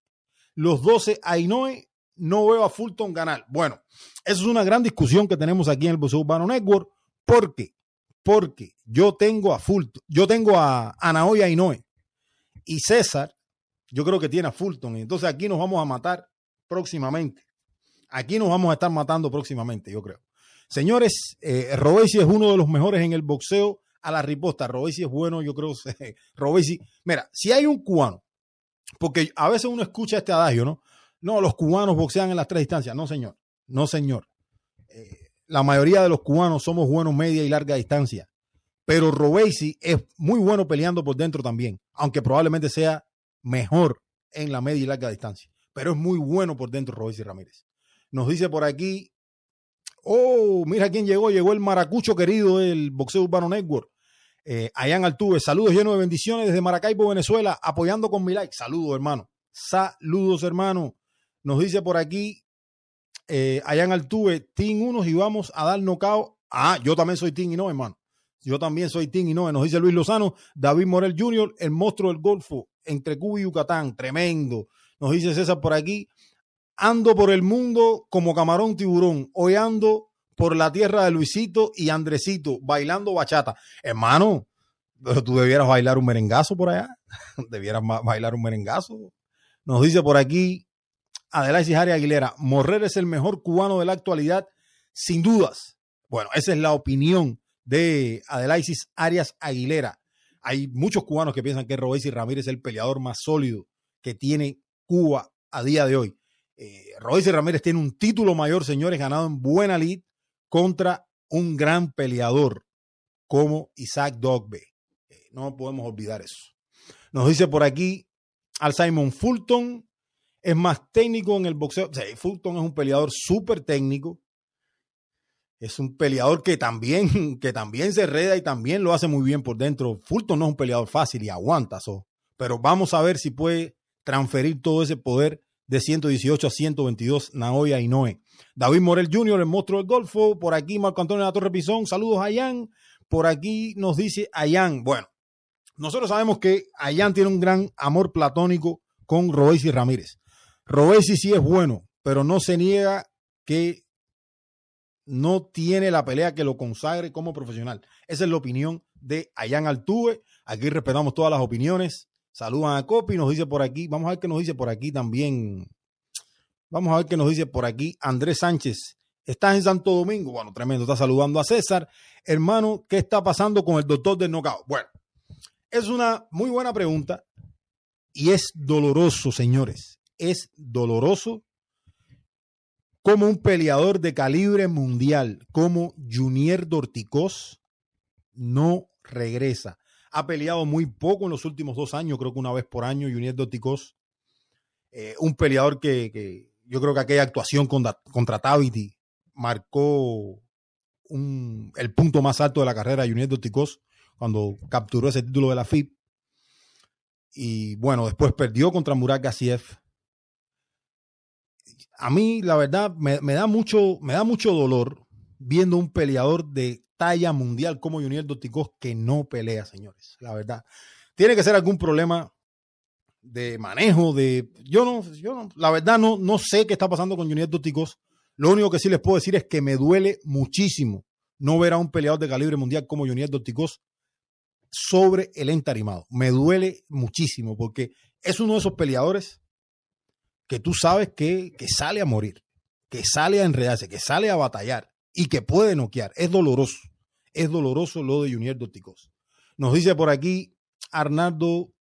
los 12 a Inoue? No veo a Fulton ganar. Bueno, eso es una gran discusión que tenemos aquí en el Boxeo Urbano Network, porque, porque yo tengo a Fulton, yo tengo a, a Naoya Inoue y César, yo creo que tiene a Fulton. Entonces aquí nos vamos a matar próximamente. Aquí nos vamos a estar matando próximamente, yo creo. Señores, eh, es uno de los mejores en el boxeo a la riposta. Robesi es bueno, yo creo. *laughs* Robesi, mira, si hay un cubano, porque a veces uno escucha este adagio, ¿no? No, los cubanos boxean en las tres distancias. No, señor. No, señor. Eh, la mayoría de los cubanos somos buenos media y larga distancia. Pero Robesi es muy bueno peleando por dentro también, aunque probablemente sea mejor en la media y larga distancia. Pero es muy bueno por dentro Robesi Ramírez. Nos dice por aquí, oh, mira quién llegó, llegó el maracucho querido del Boxeo Urbano Network. Eh, Ayan Altuve, saludos llenos de bendiciones desde Maracaibo, Venezuela, apoyando con mi like. Saludos, hermano. Saludos, hermano. Nos dice por aquí, eh, Ayan Altuve, Team unos y vamos a dar nocao. Ah, yo también soy Team y no, hermano. Yo también soy Team y no. Nos dice Luis Lozano, David Morel Jr., el monstruo del Golfo entre Cuba y Yucatán. Tremendo. Nos dice César por aquí, ando por el mundo como camarón tiburón. Hoy ando por la tierra de Luisito y Andresito, bailando bachata. Hermano, pero tú debieras bailar un merengazo por allá. *laughs* debieras bailar un merengazo. Nos dice por aquí Adelaide Jari Aguilera, Morrer es el mejor cubano de la actualidad, sin dudas. Bueno, esa es la opinión de Adelaisis Arias Aguilera. Hay muchos cubanos que piensan que Robesi Ramírez es el peleador más sólido que tiene Cuba a día de hoy. Eh, Ramírez tiene un título mayor, señores, ganado en buena lid contra un gran peleador como Isaac Dogbe. Eh, no podemos olvidar eso. Nos dice por aquí al Simon Fulton, es más técnico en el boxeo. Fulton es un peleador súper técnico. Es un peleador que también, *laughs* que también se reda y también lo hace muy bien por dentro. Fulton no es un peleador fácil y aguanta eso. Pero vamos a ver si puede transferir todo ese poder de 118 a 122 Naoya Inoue. David Morel Jr., el monstruo del Golfo. Por aquí Marco Antonio de la Torre Pizón. Saludos a Ayan. Por aquí nos dice Ayan. Bueno, nosotros sabemos que Ayan tiene un gran amor platónico con y Ramírez. Robesi sí es bueno, pero no se niega que no tiene la pelea que lo consagre como profesional. Esa es la opinión de Ayan Altuve. Aquí respetamos todas las opiniones. Saludan a Copi, nos dice por aquí. Vamos a ver qué nos dice por aquí también. Vamos a ver qué nos dice por aquí Andrés Sánchez. Estás en Santo Domingo. Bueno, tremendo. Está saludando a César. Hermano, ¿qué está pasando con el doctor del knockout? Bueno, es una muy buena pregunta y es doloroso, señores es doloroso como un peleador de calibre mundial como Junior Dorticos no regresa. Ha peleado muy poco en los últimos dos años, creo que una vez por año, Junior Dorticos. Eh, un peleador que, yo creo que aquella actuación contra, contra Taviti marcó el punto más alto de la carrera de Junior Dorticos cuando capturó ese título de la FIP. Y bueno, después perdió contra Murat Gassiev a mí, la verdad, me, da mucho, me da mucho dolor viendo un peleador de talla mundial como Junior Doticos que no pelea, señores. La verdad. Tiene que ser algún problema de manejo, de. Yo no, la verdad no, no sé qué está pasando con Junior Doticos. Lo único que sí les puedo decir es que me duele muchísimo no ver a un peleador de calibre mundial como Junior Doticos sobre el entarimado. Me duele muchísimo porque es uno de esos peleadores que tú sabes que, sale a morir, que sale a enredarse, que sale a batallar y que puede noquear. Es doloroso. Es doloroso lo de Junior Doticos. Nos dice por aquí Arnaldo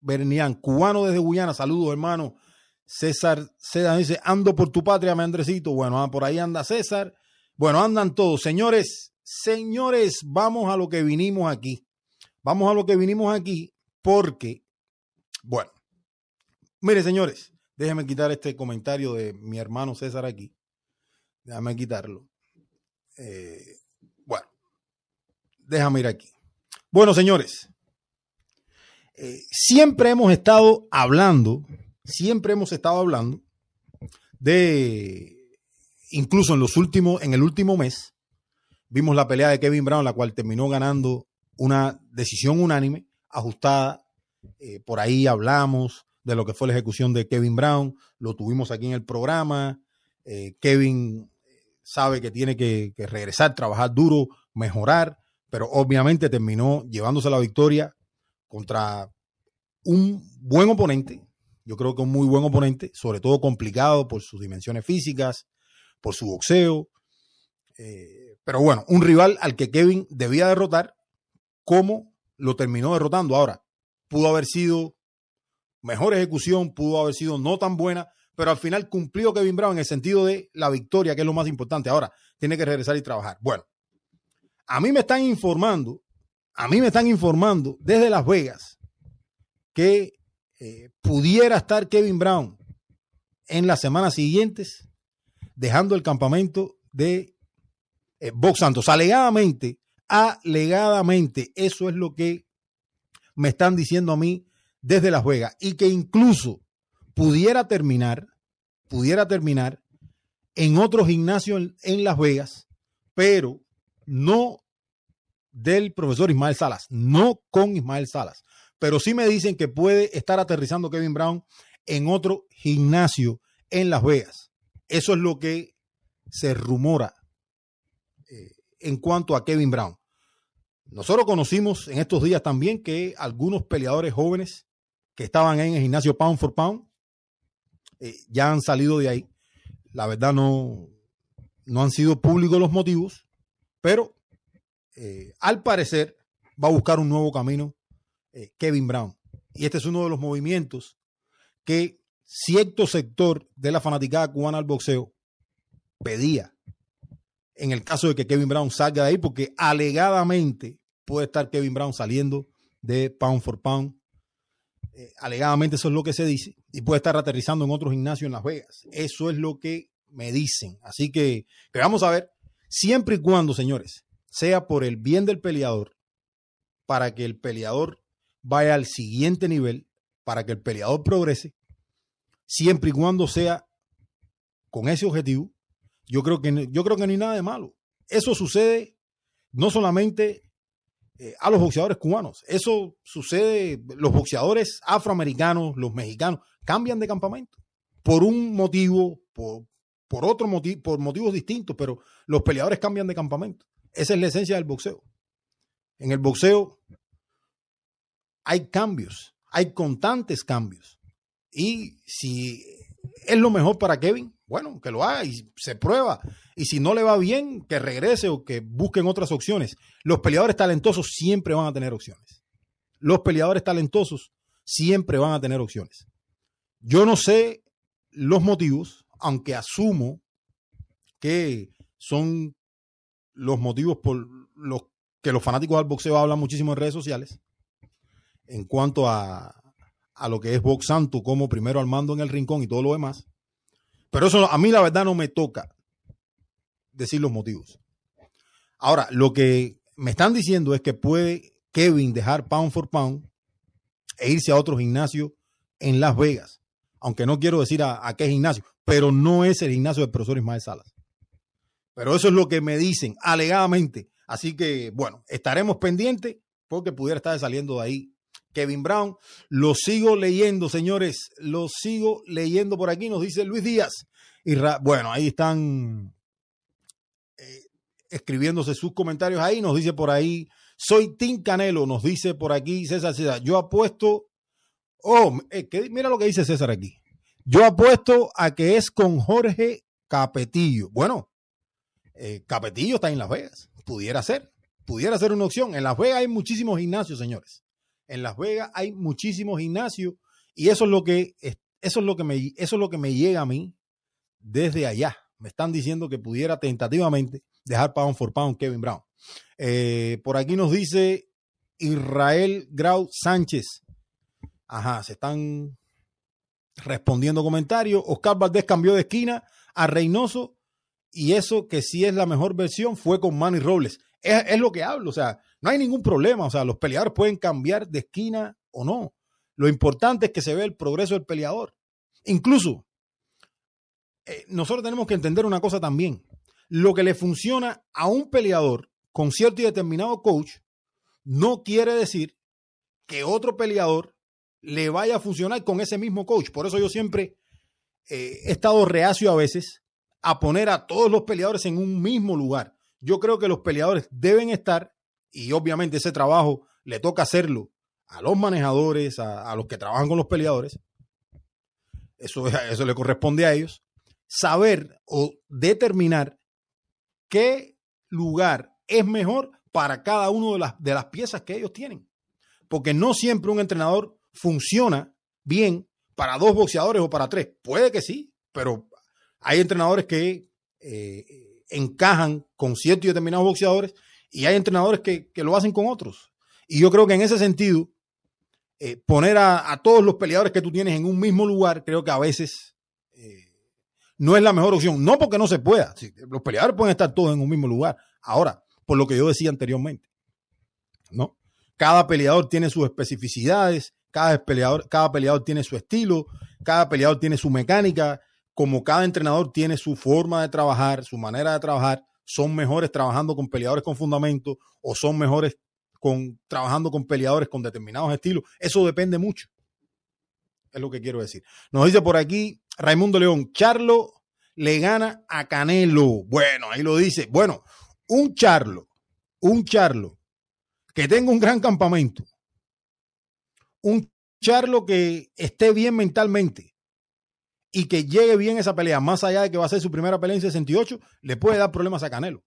Bernián, cubano desde Guyana. Saludos, hermano. César Seda dice, ando por tu patria, mi Andresito. Bueno, ah, por ahí anda César. Bueno, andan todos. Señores, señores, vamos a lo que vinimos aquí. Vamos a lo que vinimos aquí porque, bueno, Mire, señores, déjenme quitar este comentario de mi hermano César aquí. Déjame quitarlo. Eh, déjame ir aquí. Bueno, señores, eh, siempre hemos estado hablando, siempre hemos estado hablando de, incluso en los últimos, en el último mes, vimos la pelea de Kevin Brown, la cual terminó ganando una decisión unánime, ajustada. Eh, por ahí hablamos de lo que fue la ejecución de Kevin Brown. Lo tuvimos aquí en el programa. Eh, Kevin sabe que tiene que, regresar, trabajar duro, mejorar, pero obviamente terminó llevándose la victoria contra un buen oponente. Yo creo que un muy buen oponente, sobre todo complicado por sus dimensiones físicas, por su boxeo. Eh, Pero bueno, un rival al que Kevin debía derrotar, como lo terminó derrotando. Ahora, pudo haber sido mejor ejecución, pudo haber sido no tan buena, pero al final cumplió Kevin Brown en el sentido de la victoria, que es lo más importante. Ahora, tiene que regresar y trabajar. Bueno, a mí me están informando, a mí me están informando desde Las Vegas que eh, pudiera estar Kevin Brown en las semanas siguientes dejando el campamento de eh, Box Santos. Alegadamente, alegadamente, eso es lo que me están diciendo a mí desde Las Vegas y que incluso pudiera terminar, pudiera terminar en otro gimnasio en, Las Vegas, pero no del profesor Ismael Salas, no con Ismael Salas, pero sí me dicen que puede estar aterrizando Kevin Brown en otro gimnasio en Las Vegas. Eso es lo que se rumora eh, en cuanto a Kevin Brown. Nosotros conocimos en estos días también que algunos peleadores jóvenes que estaban en el gimnasio Pound for Pound eh, ya han salido de ahí. La verdad no, no han sido públicos los motivos, pero eh, al parecer va a buscar un nuevo camino Kevin Brown. Y este es uno de los movimientos que cierto sector de la fanaticada cubana al boxeo pedía en el caso de que Kevin Brown salga de ahí, porque alegadamente puede estar Kevin Brown saliendo de Pound for Pound. Eh, alegadamente eso es lo que se dice. Y puede estar aterrizando en otro gimnasio en Las Vegas. Eso es lo que me dicen. Así que, que vamos a ver, siempre y cuando, señores, sea por el bien del peleador, para que el peleador vaya al siguiente nivel, para que el peleador progrese, siempre y cuando sea con ese objetivo, yo creo que, yo creo que no hay nada de malo. Eso sucede no solamente eh, a los boxeadores cubanos, eso sucede, los boxeadores afroamericanos, los mexicanos, cambian de campamento por un motivo, por, por otro motivo, por motivos distintos, pero los peleadores cambian de campamento. Esa es la esencia del boxeo. En el boxeo hay cambios, hay constantes cambios. Y si es lo mejor para Kevin, bueno, que lo haga y se prueba. Y si no le va bien, que regrese o que busquen otras opciones. Los peleadores talentosos siempre van a tener opciones. Los peleadores talentosos siempre van a tener opciones. Yo no sé los motivos, aunque asumo que son los motivos por los que los fanáticos del boxeo hablan muchísimo en redes sociales en cuanto a, a lo que es Box Santo como primero al mando en el rincón y todo lo demás. Pero eso a mí la verdad no me toca decir los motivos. Ahora, lo que me están diciendo es que puede Kevin dejar pound for pound e irse a otro gimnasio en Las Vegas. Aunque no quiero decir a, qué gimnasio, pero no es el gimnasio del profesor Ismael Salas. Pero eso es lo que me dicen alegadamente. Así que, bueno, estaremos pendientes porque pudiera estar saliendo de ahí Kevin Brown. Lo sigo leyendo, señores. Lo sigo leyendo por aquí. Nos dice Luis Díaz. Y bueno, ahí están eh, escribiéndose sus comentarios ahí. Nos dice por ahí. Soy Tim Canelo. Nos dice por aquí César César. Yo apuesto. Oh, eh, mira lo que dice César aquí. Yo apuesto a que es con Jorge Capetillo. Bueno, eh, Capetillo está en Las Vegas. Pudiera ser. Pudiera ser una opción. En Las Vegas hay muchísimos gimnasios, señores en Las Vegas hay muchísimos gimnasios y eso es lo que eso es lo que me eso es lo que me llega a mí desde allá. Me están diciendo que pudiera tentativamente dejar pound for pound Kevin Brown. Eh, por aquí nos dice Israel Grau Sánchez. Ajá, se están respondiendo comentarios. Oscar Valdés cambió de esquina a Reynoso y eso que sí es la mejor versión fue con Manny Robles. Es, lo que hablo, o sea, no hay ningún problema, o sea, los peleadores pueden cambiar de esquina o no. Lo importante es que se vea el progreso del peleador. Incluso, eh, nosotros tenemos que entender una cosa también. Lo que le funciona a un peleador con cierto y determinado coach no quiere decir que otro peleador le vaya a funcionar con ese mismo coach. Por eso yo siempre eh, he estado reacio a veces a poner a todos los peleadores en un mismo lugar. Yo creo que los peleadores deben estar y obviamente ese trabajo le toca hacerlo a los manejadores, a, los que trabajan con los peleadores. Eso, eso le corresponde a ellos. Saber o determinar qué lugar es mejor para cada una de las, de las piezas que ellos tienen. Porque no siempre un entrenador funciona bien para dos boxeadores o para tres. Puede que sí, pero hay entrenadores que eh, encajan con ciertos y determinados boxeadores y hay entrenadores que, que, lo hacen con otros. Y yo creo que en ese sentido, eh, poner a, todos los peleadores que tú tienes en un mismo lugar, creo que a veces eh, no es la mejor opción. No porque no se pueda. Los peleadores pueden estar todos en un mismo lugar. Ahora, por lo que yo decía anteriormente. ¿no? Cada peleador tiene sus especificidades, cada peleador, cada peleador tiene su estilo, cada peleador tiene su mecánica, como cada entrenador tiene su forma de trabajar, su manera de trabajar, son mejores trabajando con peleadores con fundamento o son mejores con, trabajando con peleadores con determinados estilos. Eso depende mucho. Es lo que quiero decir. Nos dice por aquí Raimundo León, Charlo le gana a Canelo. Bueno, ahí lo dice. Bueno, un charlo, un charlo que tenga un gran campamento, un charlo que esté bien mentalmente y que llegue bien esa pelea, más allá de que va a ser su primera pelea en 68, le puede dar problemas a Canelo.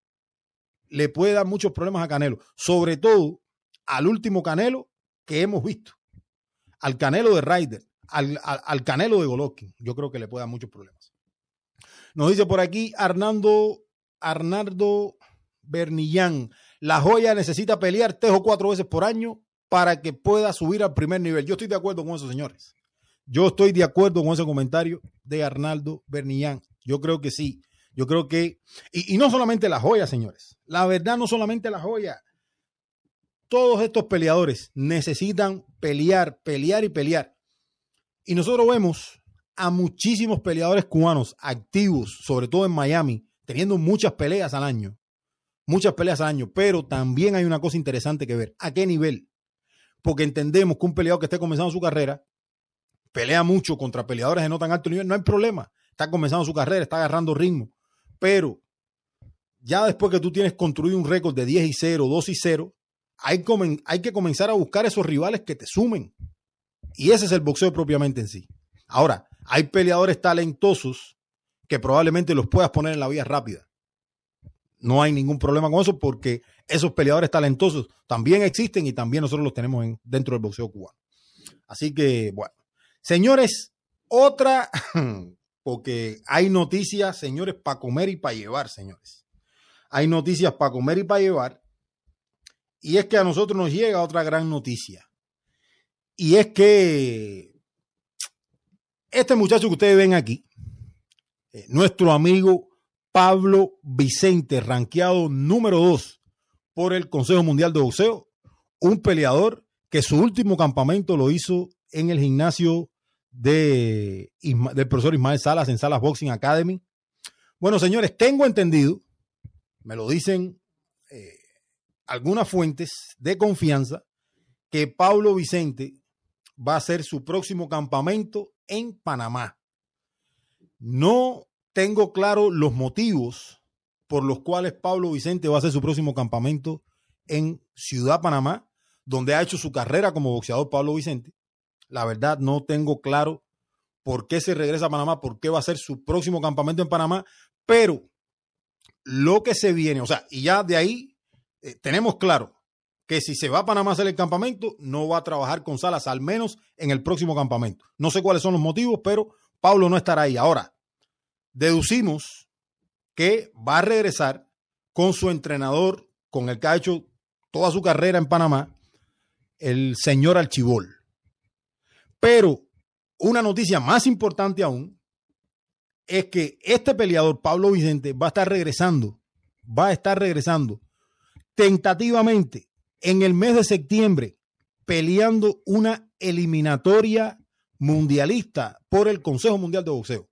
Le puede dar muchos problemas a Canelo, sobre todo al último Canelo que hemos visto, al Canelo de Ryder, al, al, Canelo de Golovkin. Yo creo que le puede dar muchos problemas. Nos dice por aquí Arnaldo, Arnaldo Bernillán. La joya necesita pelear tres o cuatro veces por año para que pueda subir al primer nivel. Yo estoy de acuerdo con eso, señores. Yo estoy de acuerdo con ese comentario de Arnaldo Bernillán. Yo creo que sí. Yo creo que, y, y, no solamente la joya, señores. La verdad, no solamente la joya. Todos estos peleadores necesitan pelear, pelear y pelear. Y nosotros vemos a muchísimos peleadores cubanos activos, sobre todo en Miami, teniendo muchas peleas al año muchas peleas al año, pero también hay una cosa interesante que ver. ¿A qué nivel? Porque entendemos que un peleador que esté comenzando su carrera pelea mucho contra peleadores de no tan alto nivel, no hay problema. Está comenzando su carrera, está agarrando ritmo. Pero ya después que tú tienes construido un récord de 10 y 0, 2 y 0, hay, hay que comenzar a buscar esos rivales que te sumen. Y ese es el boxeo propiamente en sí. Ahora, hay peleadores talentosos que probablemente los puedas poner en la vía rápida. No hay ningún problema con eso porque esos peleadores talentosos también existen y también nosotros los tenemos en, dentro del boxeo cubano. Así que, bueno, señores, otra, *clears throat* porque hay noticias, señores, para comer y para llevar, señores. Hay noticias para comer y para llevar. Y es que a nosotros nos llega otra gran noticia. Y es que este muchacho que ustedes ven aquí, eh, nuestro amigo Pablo Vicente, ranqueado número 2 por el Consejo Mundial de Boxeo, un peleador que su último campamento lo hizo en el gimnasio de, del profesor Ismael Salas en Salas Boxing Academy. Bueno, señores, tengo entendido, me lo dicen eh, algunas fuentes de confianza, que Pablo Vicente va a hacer su próximo campamento en Panamá. No tengo claro los motivos por los cuales Pablo Vicente va a hacer su próximo campamento en Ciudad Panamá, donde ha hecho su carrera como boxeador Pablo Vicente. La verdad, no tengo claro por qué se regresa a Panamá, por qué va a ser su próximo campamento en Panamá, pero lo que se viene, o sea, y ya de ahí eh, tenemos claro que si se va a Panamá a hacer el campamento, no va a trabajar con Salas, al menos en el próximo campamento. No sé cuáles son los motivos, pero Pablo no estará ahí. Ahora, deducimos que va a regresar con su entrenador, con el que ha hecho toda su carrera en Panamá, el señor Archibol. Pero una noticia más importante aún es que este peleador, Pablo Vicente, va a estar regresando, va a estar regresando tentativamente en el mes de septiembre, peleando una eliminatoria mundialista por el Consejo Mundial de Boxeo.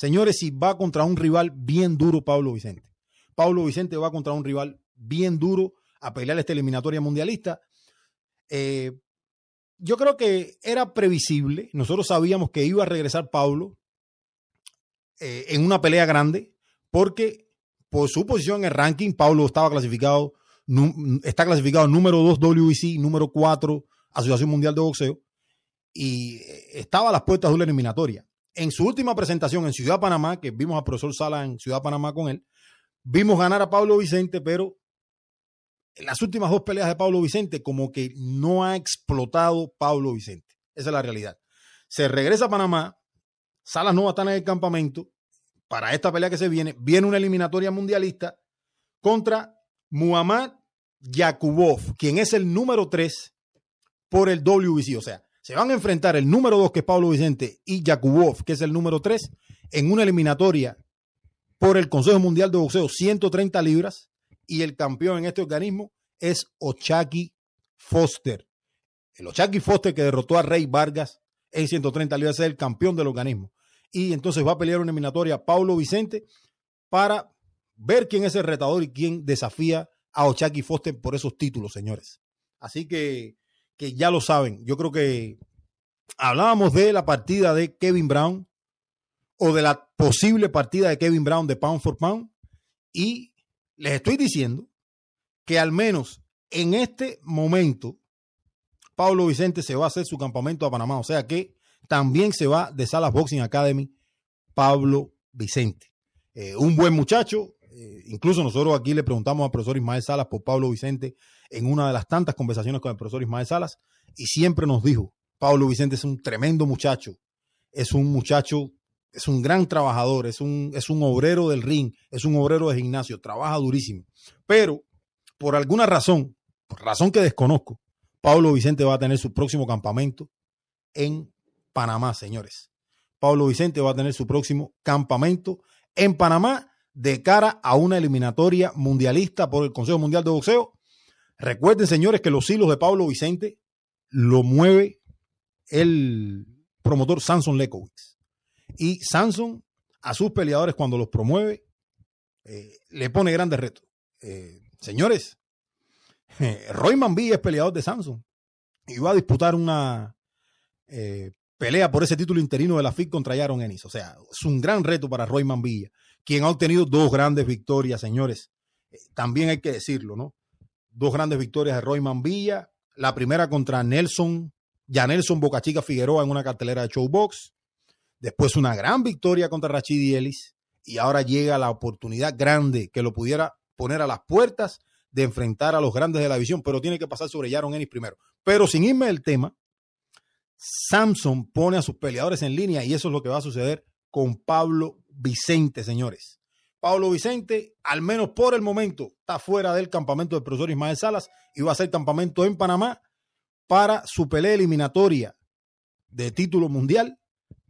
Señores, si va contra un rival bien duro, Pablo Vicente. Pablo Vicente va contra un rival bien duro a pelear esta eliminatoria mundialista. Eh, yo creo que era previsible. Nosotros sabíamos que iba a regresar Pablo eh, en una pelea grande, porque por su posición en el ranking, Pablo estaba clasificado, está clasificado número 2 WBC, número 4 Asociación Mundial de Boxeo, y eh, estaba a las puertas de una eliminatoria en su última presentación en Ciudad Panamá, que vimos al profesor Sala en Ciudad Panamá con él, Vimos ganar a Pablo Vicente, pero en las últimas dos peleas de Pablo Vicente, como que no ha explotado Pablo Vicente. Esa es la realidad. Se regresa a Panamá, Salas no va a estar en el campamento. Para esta pelea que se viene, viene una eliminatoria mundialista contra Muhammad Yakubov, quien es el número 3 por el WBC. O sea, se van a enfrentar el número 2, que es Pablo Vicente, y Yakubov, que es el número 3, en una eliminatoria por el Consejo Mundial de Boxeo, 130 libras, y el campeón en este organismo es Ochaki Foster. El Ochaki Foster que derrotó a Rey Vargas en 130 libras es el campeón del organismo. Y entonces va a pelear una eliminatoria Pablo Vicente para ver quién es el retador y quién desafía a Ochaki Foster por esos títulos, señores. Así que, que ya lo saben. Yo creo que hablábamos de la partida de Kevin Brown o de la posible partida de Kevin Brown de Pound for Pound y les estoy diciendo que al menos en este momento Pablo Vicente se va a hacer su campamento a Panamá. O sea que también se va de Salas Boxing Academy Pablo Vicente. Eh, un buen muchacho. Eh, incluso nosotros aquí le preguntamos al profesor Ismael Salas por Pablo Vicente en una de las tantas conversaciones con el profesor Ismael Salas y siempre nos dijo, Pablo Vicente es un tremendo muchacho, es un muchacho es un gran trabajador, es un, es un obrero del ring, es un obrero de gimnasio, trabaja durísimo. Pero por alguna razón, por razón que desconozco, Pablo Vicente va a tener su próximo campamento en Panamá, señores. Pablo Vicente va a tener su próximo campamento en Panamá de cara a una eliminatoria mundialista por el Consejo Mundial de Boxeo. Recuerden, señores, que los hilos de Pablo Vicente lo mueve el promotor Samson Lekowicz. Y Samson a sus peleadores cuando los promueve eh, le pone grandes retos. Eh, señores, *laughs* Roy Mambilla es peleador de Samson y va a disputar una eh, pelea por ese título interino de la FIC contra Yaron Ennis. O sea, es un gran reto para Roy Mambilla, quien ha obtenido dos grandes victorias, señores. también hay que decirlo, ¿no? Dos grandes victorias de Roy Mambilla. La primera contra Nelson, ya Nelson Bocachica Figueroa en una cartelera de Showbox. Después una gran victoria contra Rachidi Ellis y ahora llega la oportunidad grande que lo pudiera poner a las puertas de enfrentar a los grandes de la división, pero tiene que pasar sobre Yaron Ennis primero. Pero sin irme del tema, Samson pone a sus peleadores en línea y eso es lo que va a suceder con Pablo Vicente, señores. Pablo Vicente, al menos por el momento, está fuera del campamento del profesor Ismael Salas y va a hacer campamento en Panamá para su pelea eliminatoria de título mundial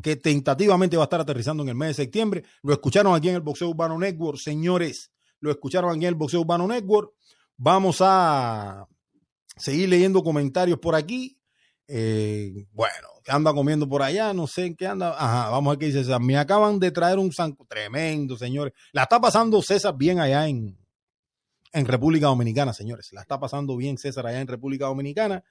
que tentativamente va a estar aterrizando en el mes de septiembre. Lo escucharon aquí en el Boxeo Urbano Network, señores. Lo escucharon aquí en el Boxeo Urbano Network. Vamos a seguir leyendo comentarios por aquí. Eh, bueno, ¿qué anda comiendo por allá? No sé en qué anda. Ajá, vamos a ver qué dice César. Me acaban de traer un sanco tremendo, señores. La está pasando César bien allá en, en República Dominicana, señores. La está pasando bien César allá en República Dominicana.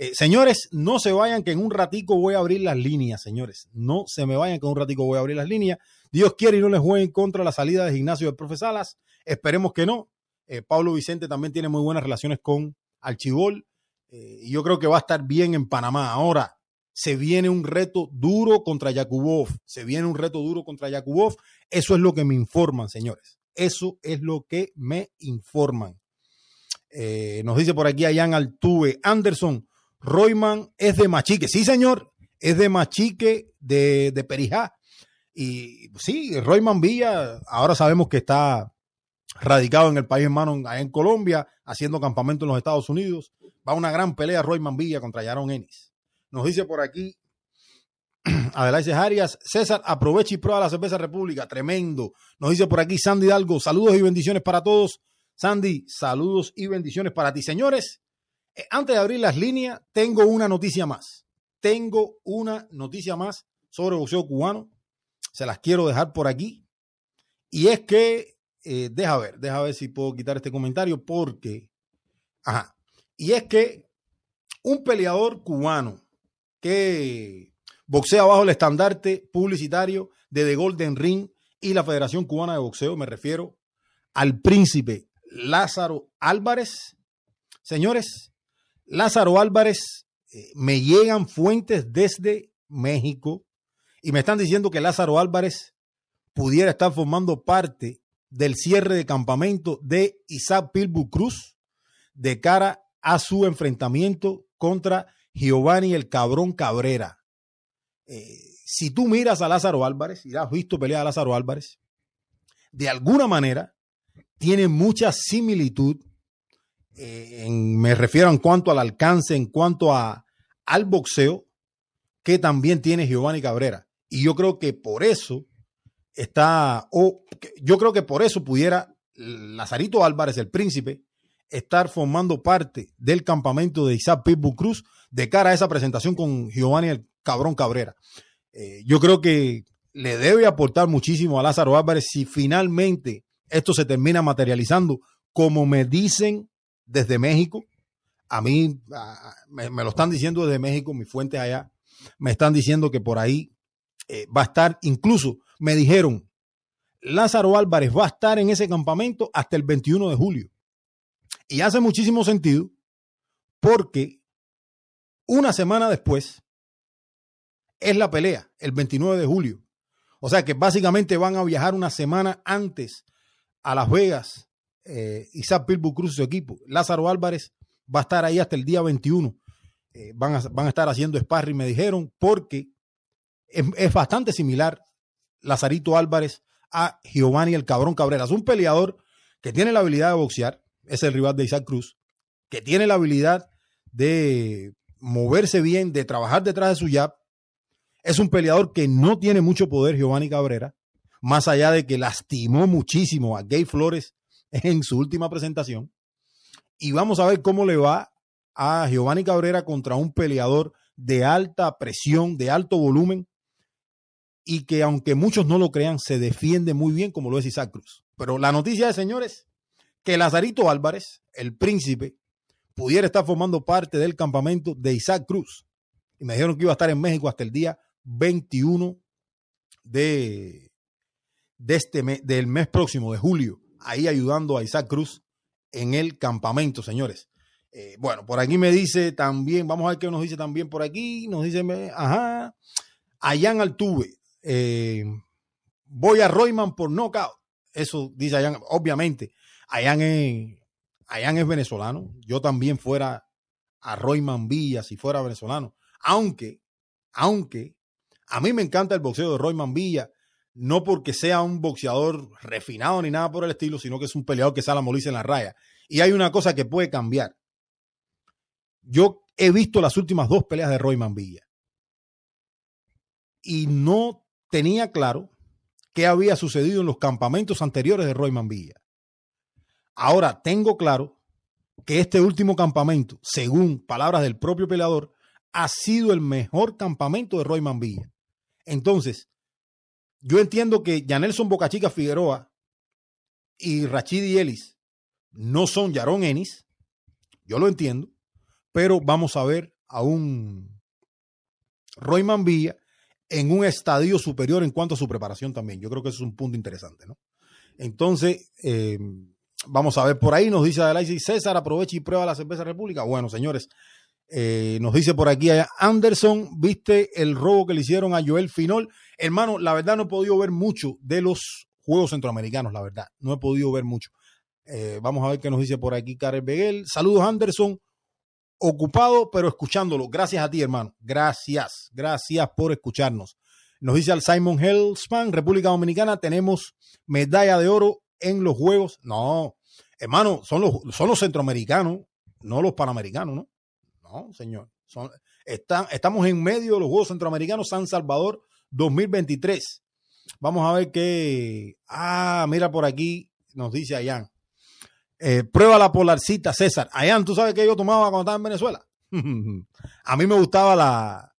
Eh, señores, no se vayan que en un ratico voy a abrir las líneas, señores. No se me vayan que en un ratico voy a abrir las líneas. Dios quiere y no les jueguen contra la salida de gimnasio del profe Salas. Esperemos que no. Eh, Pablo Vicente también tiene muy buenas relaciones con Archibol. Eh, yo creo que va a estar bien en Panamá. Ahora, se viene un reto duro contra Yakubov. Se viene un reto duro contra Yakubov. Eso es lo que me informan, señores. Eso es lo que me informan. nos dice por aquí Jan Altuve. Anderson, Royman es de Machique. Sí, señor, es de Machique, de, de Perijá. Y sí, Royman Villa, ahora sabemos que está radicado en el país hermano, en Colombia, haciendo campamento en los Estados Unidos. Va una gran pelea Royman Villa contra Yaron Ennis. Nos dice por aquí Adelaide Arias, César, aprovecha y prueba la cerveza República, tremendo. Nos dice por aquí Sandy Hidalgo, saludos y bendiciones para todos. Sandy, saludos y bendiciones para ti, señores. Eh, antes de abrir las líneas, tengo una noticia más. Tengo una noticia más sobre boxeo cubano. Se las quiero dejar por aquí. Y es que, eh, deja ver, deja ver si puedo quitar este comentario porque, ajá, y es que un peleador cubano que boxea bajo el estandarte publicitario de The Golden Ring y la Federación Cubana de Boxeo, me refiero al príncipe Lázaro Álvarez. Señores, Lázaro Álvarez, eh, me llegan fuentes desde México y me están diciendo que Lázaro Álvarez pudiera estar formando parte del cierre de campamento de Isaac Pilbu Cruz de cara a su enfrentamiento contra Giovanni el Cabrón Cabrera. Eh, si tú miras a Lázaro Álvarez y has visto pelear a Lázaro Álvarez, de alguna manera tiene mucha similitud, eh, me refiero en cuanto al alcance, en cuanto a, al boxeo, que también tiene Giovanni Cabrera. Y yo creo que por eso está, o yo creo que por eso pudiera Lazarito Álvarez, el príncipe, estar formando parte del campamento de Isaac Pitbull Cruz de cara a esa presentación con Giovanni el Cabrón Cabrera. Eh, yo creo que le debe aportar muchísimo a Lázaro Álvarez si finalmente esto se termina materializando, como me dicen desde México. A mí me, lo están diciendo desde México, mis fuentes allá, me están diciendo que por ahí eh, va a estar, incluso me dijeron, Lázaro Álvarez va a estar en ese campamento hasta el 21 de julio. Y hace muchísimo sentido porque una semana después es la pelea, el 29 de julio. O sea que básicamente van a viajar una semana antes a Las Vegas. Eh, Isaac Pilbu Cruz su equipo. Lázaro Álvarez va a estar ahí hasta el día 21. Eh, van, a, van, a, estar haciendo sparring, me dijeron, porque es, es, bastante similar Lazarito Álvarez a Giovanni el Cabrón Cabrera. Es un peleador que tiene la habilidad de boxear, es el rival de Isaac Cruz, que tiene la habilidad de moverse bien, de trabajar detrás de su jab. Es un peleador que no tiene mucho poder, Giovanni Cabrera, más allá de que lastimó muchísimo a Gay Flores *laughs* en su última presentación. Y vamos a ver cómo le va a Giovanni Cabrera contra un peleador de alta presión, de alto volumen, y que aunque muchos no lo crean, se defiende muy bien como lo es Isaac Cruz. Pero la noticia es, señores, que Lazarito Álvarez, el príncipe, pudiera estar formando parte del campamento de Isaac Cruz. Y me dijeron que iba a estar en México hasta el día 21 de, de este mes, del mes próximo, de julio, ahí ayudando a Isaac Cruz en el campamento, señores. Eh, bueno, por aquí me dice también, vamos a ver qué nos dice también por aquí, nos dice, ajá, Ayan Altuve, eh, voy a Royman por knockout. Eso dice Ayan, obviamente. Ayan es, es venezolano. Yo también fuera a Royman Villa si fuera venezolano. Aunque, aunque a mí me encanta el boxeo de Royman Villa, no porque sea un boxeador refinado ni nada por el estilo, sino que es un peleador que sale a morirse en la raya. Y hay una cosa que puede cambiar. Yo he visto las últimas dos peleas de Royman Villa y no tenía claro qué había sucedido en los campamentos anteriores de Royman Villa. Ahora tengo claro que este último campamento, según palabras del propio peleador, ha sido el mejor campamento de Royman Villa. Entonces, yo entiendo que Janelson Bocachica Figueroa y Rachidi Ellis no son Yaron Ennis, yo lo entiendo, pero vamos a ver a un Royman Villa en un estadio superior en cuanto a su preparación también. Yo creo que eso es un punto interesante, ¿no? Entonces, eh, vamos a ver por ahí, nos dice Adelaide César, aprovecha y prueba la cerveza República. Bueno, señores, eh, nos dice por aquí Anderson, ¿viste el robo que le hicieron a Joel Finol? Hermano, la verdad no he podido ver mucho de los Juegos Centroamericanos, la verdad, no he podido ver mucho. Eh, vamos a ver qué nos dice por aquí Karel Beguel. Saludos Anderson, ocupado, pero escuchándolo. Gracias a ti, hermano. Gracias, gracias por escucharnos. Nos dice al Simon Hellspan, República Dominicana, tenemos medalla de oro en los Juegos. No, hermano, son los, son los centroamericanos, no los panamericanos, ¿no? No, señor. Son, estamos en medio de los Juegos Centroamericanos San Salvador 2023. Vamos a ver qué. Ah, mira por aquí, nos dice Ayan. Eh, prueba la polarcita, César. Ayan, ¿tú sabes que yo tomaba cuando estaba en Venezuela? *laughs* a mí me gustaba la,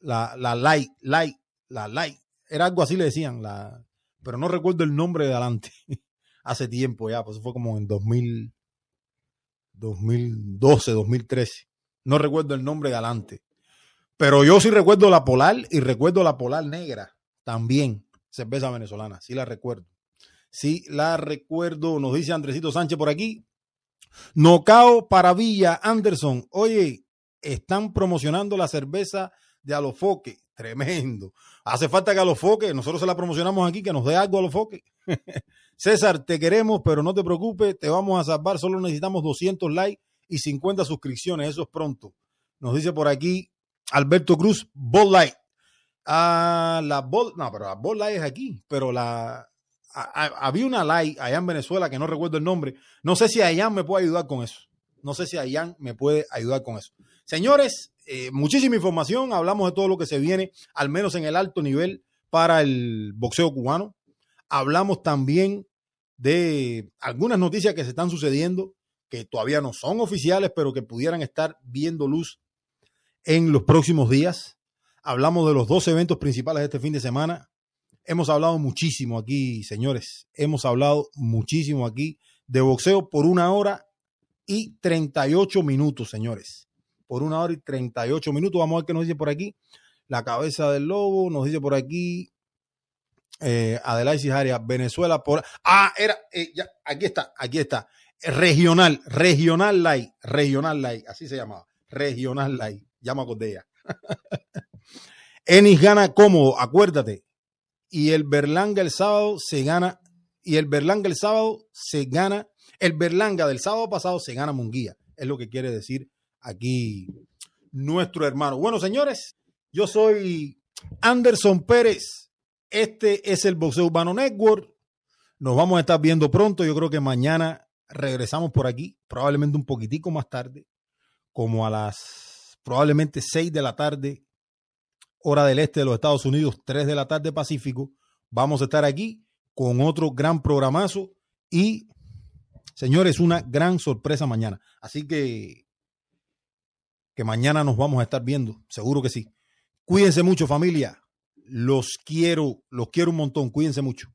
la, la light, light, la light. Era algo así le decían, la, pero no recuerdo el nombre de adelante. *laughs* Hace tiempo ya, pues fue como en 2000, 2012, 2013. No recuerdo el nombre de adelante. Pero yo sí recuerdo la polar y recuerdo la polar negra también, cerveza venezolana, sí la recuerdo. Sí, la recuerdo, nos dice Andresito Sánchez por aquí. Nocao para Villa Anderson. Oye, están promocionando la cerveza de Alofoque. Tremendo. Hace falta que a los foques, nosotros se la promocionamos aquí, que nos dé algo a los foques. *laughs* César, te queremos, pero no te preocupes, te vamos a salvar. Solo necesitamos 200 likes y 50 suscripciones. Eso es pronto. Nos dice por aquí Alberto Cruz, Ball Light. Ah, la no, pero la Ball Light es aquí, pero la había una light allá en Venezuela que no recuerdo el nombre. No sé si Ayan me puede ayudar con eso. No sé si Ayan me puede ayudar con eso. Señores, eh, muchísima información. Hablamos de todo lo que se viene, al menos en el alto nivel para el boxeo cubano. Hablamos también de algunas noticias que se están sucediendo que todavía no son oficiales, pero que pudieran estar viendo luz en los próximos días. Hablamos de los dos eventos principales de este fin de semana. Hemos hablado muchísimo aquí, señores. Hemos hablado muchísimo aquí de boxeo por una hora y 38 minutos, señores. Por una hora y 38 minutos. Vamos a ver qué nos dice por aquí. La cabeza del lobo nos dice por aquí. Eh, Adelaide Venezuela por. Ah, era. Eh, ya, aquí está, aquí está. Regional, Regional Light, Regional Light, así se llamaba. Regional Light. Llama con ella. Enis gana cómodo, acuérdate y el Berlanga el sábado se gana, y el Berlanga el sábado se gana, el Berlanga del sábado pasado se gana Munguía, es lo que quiere decir aquí nuestro hermano. Bueno, señores, yo soy Anderson Pérez, este es el Boxeo Urbano Network, nos vamos a estar viendo pronto, yo creo que mañana regresamos por aquí, probablemente un poquitico más tarde, como a las probablemente 6 de la tarde hora del este de los Estados Unidos, 3 de la tarde Pacífico. Vamos a estar aquí con otro gran programazo y, señores, una gran sorpresa mañana. Así que, que mañana nos vamos a estar viendo, seguro que sí. Cuídense mucho familia, los quiero, los quiero un montón, cuídense mucho.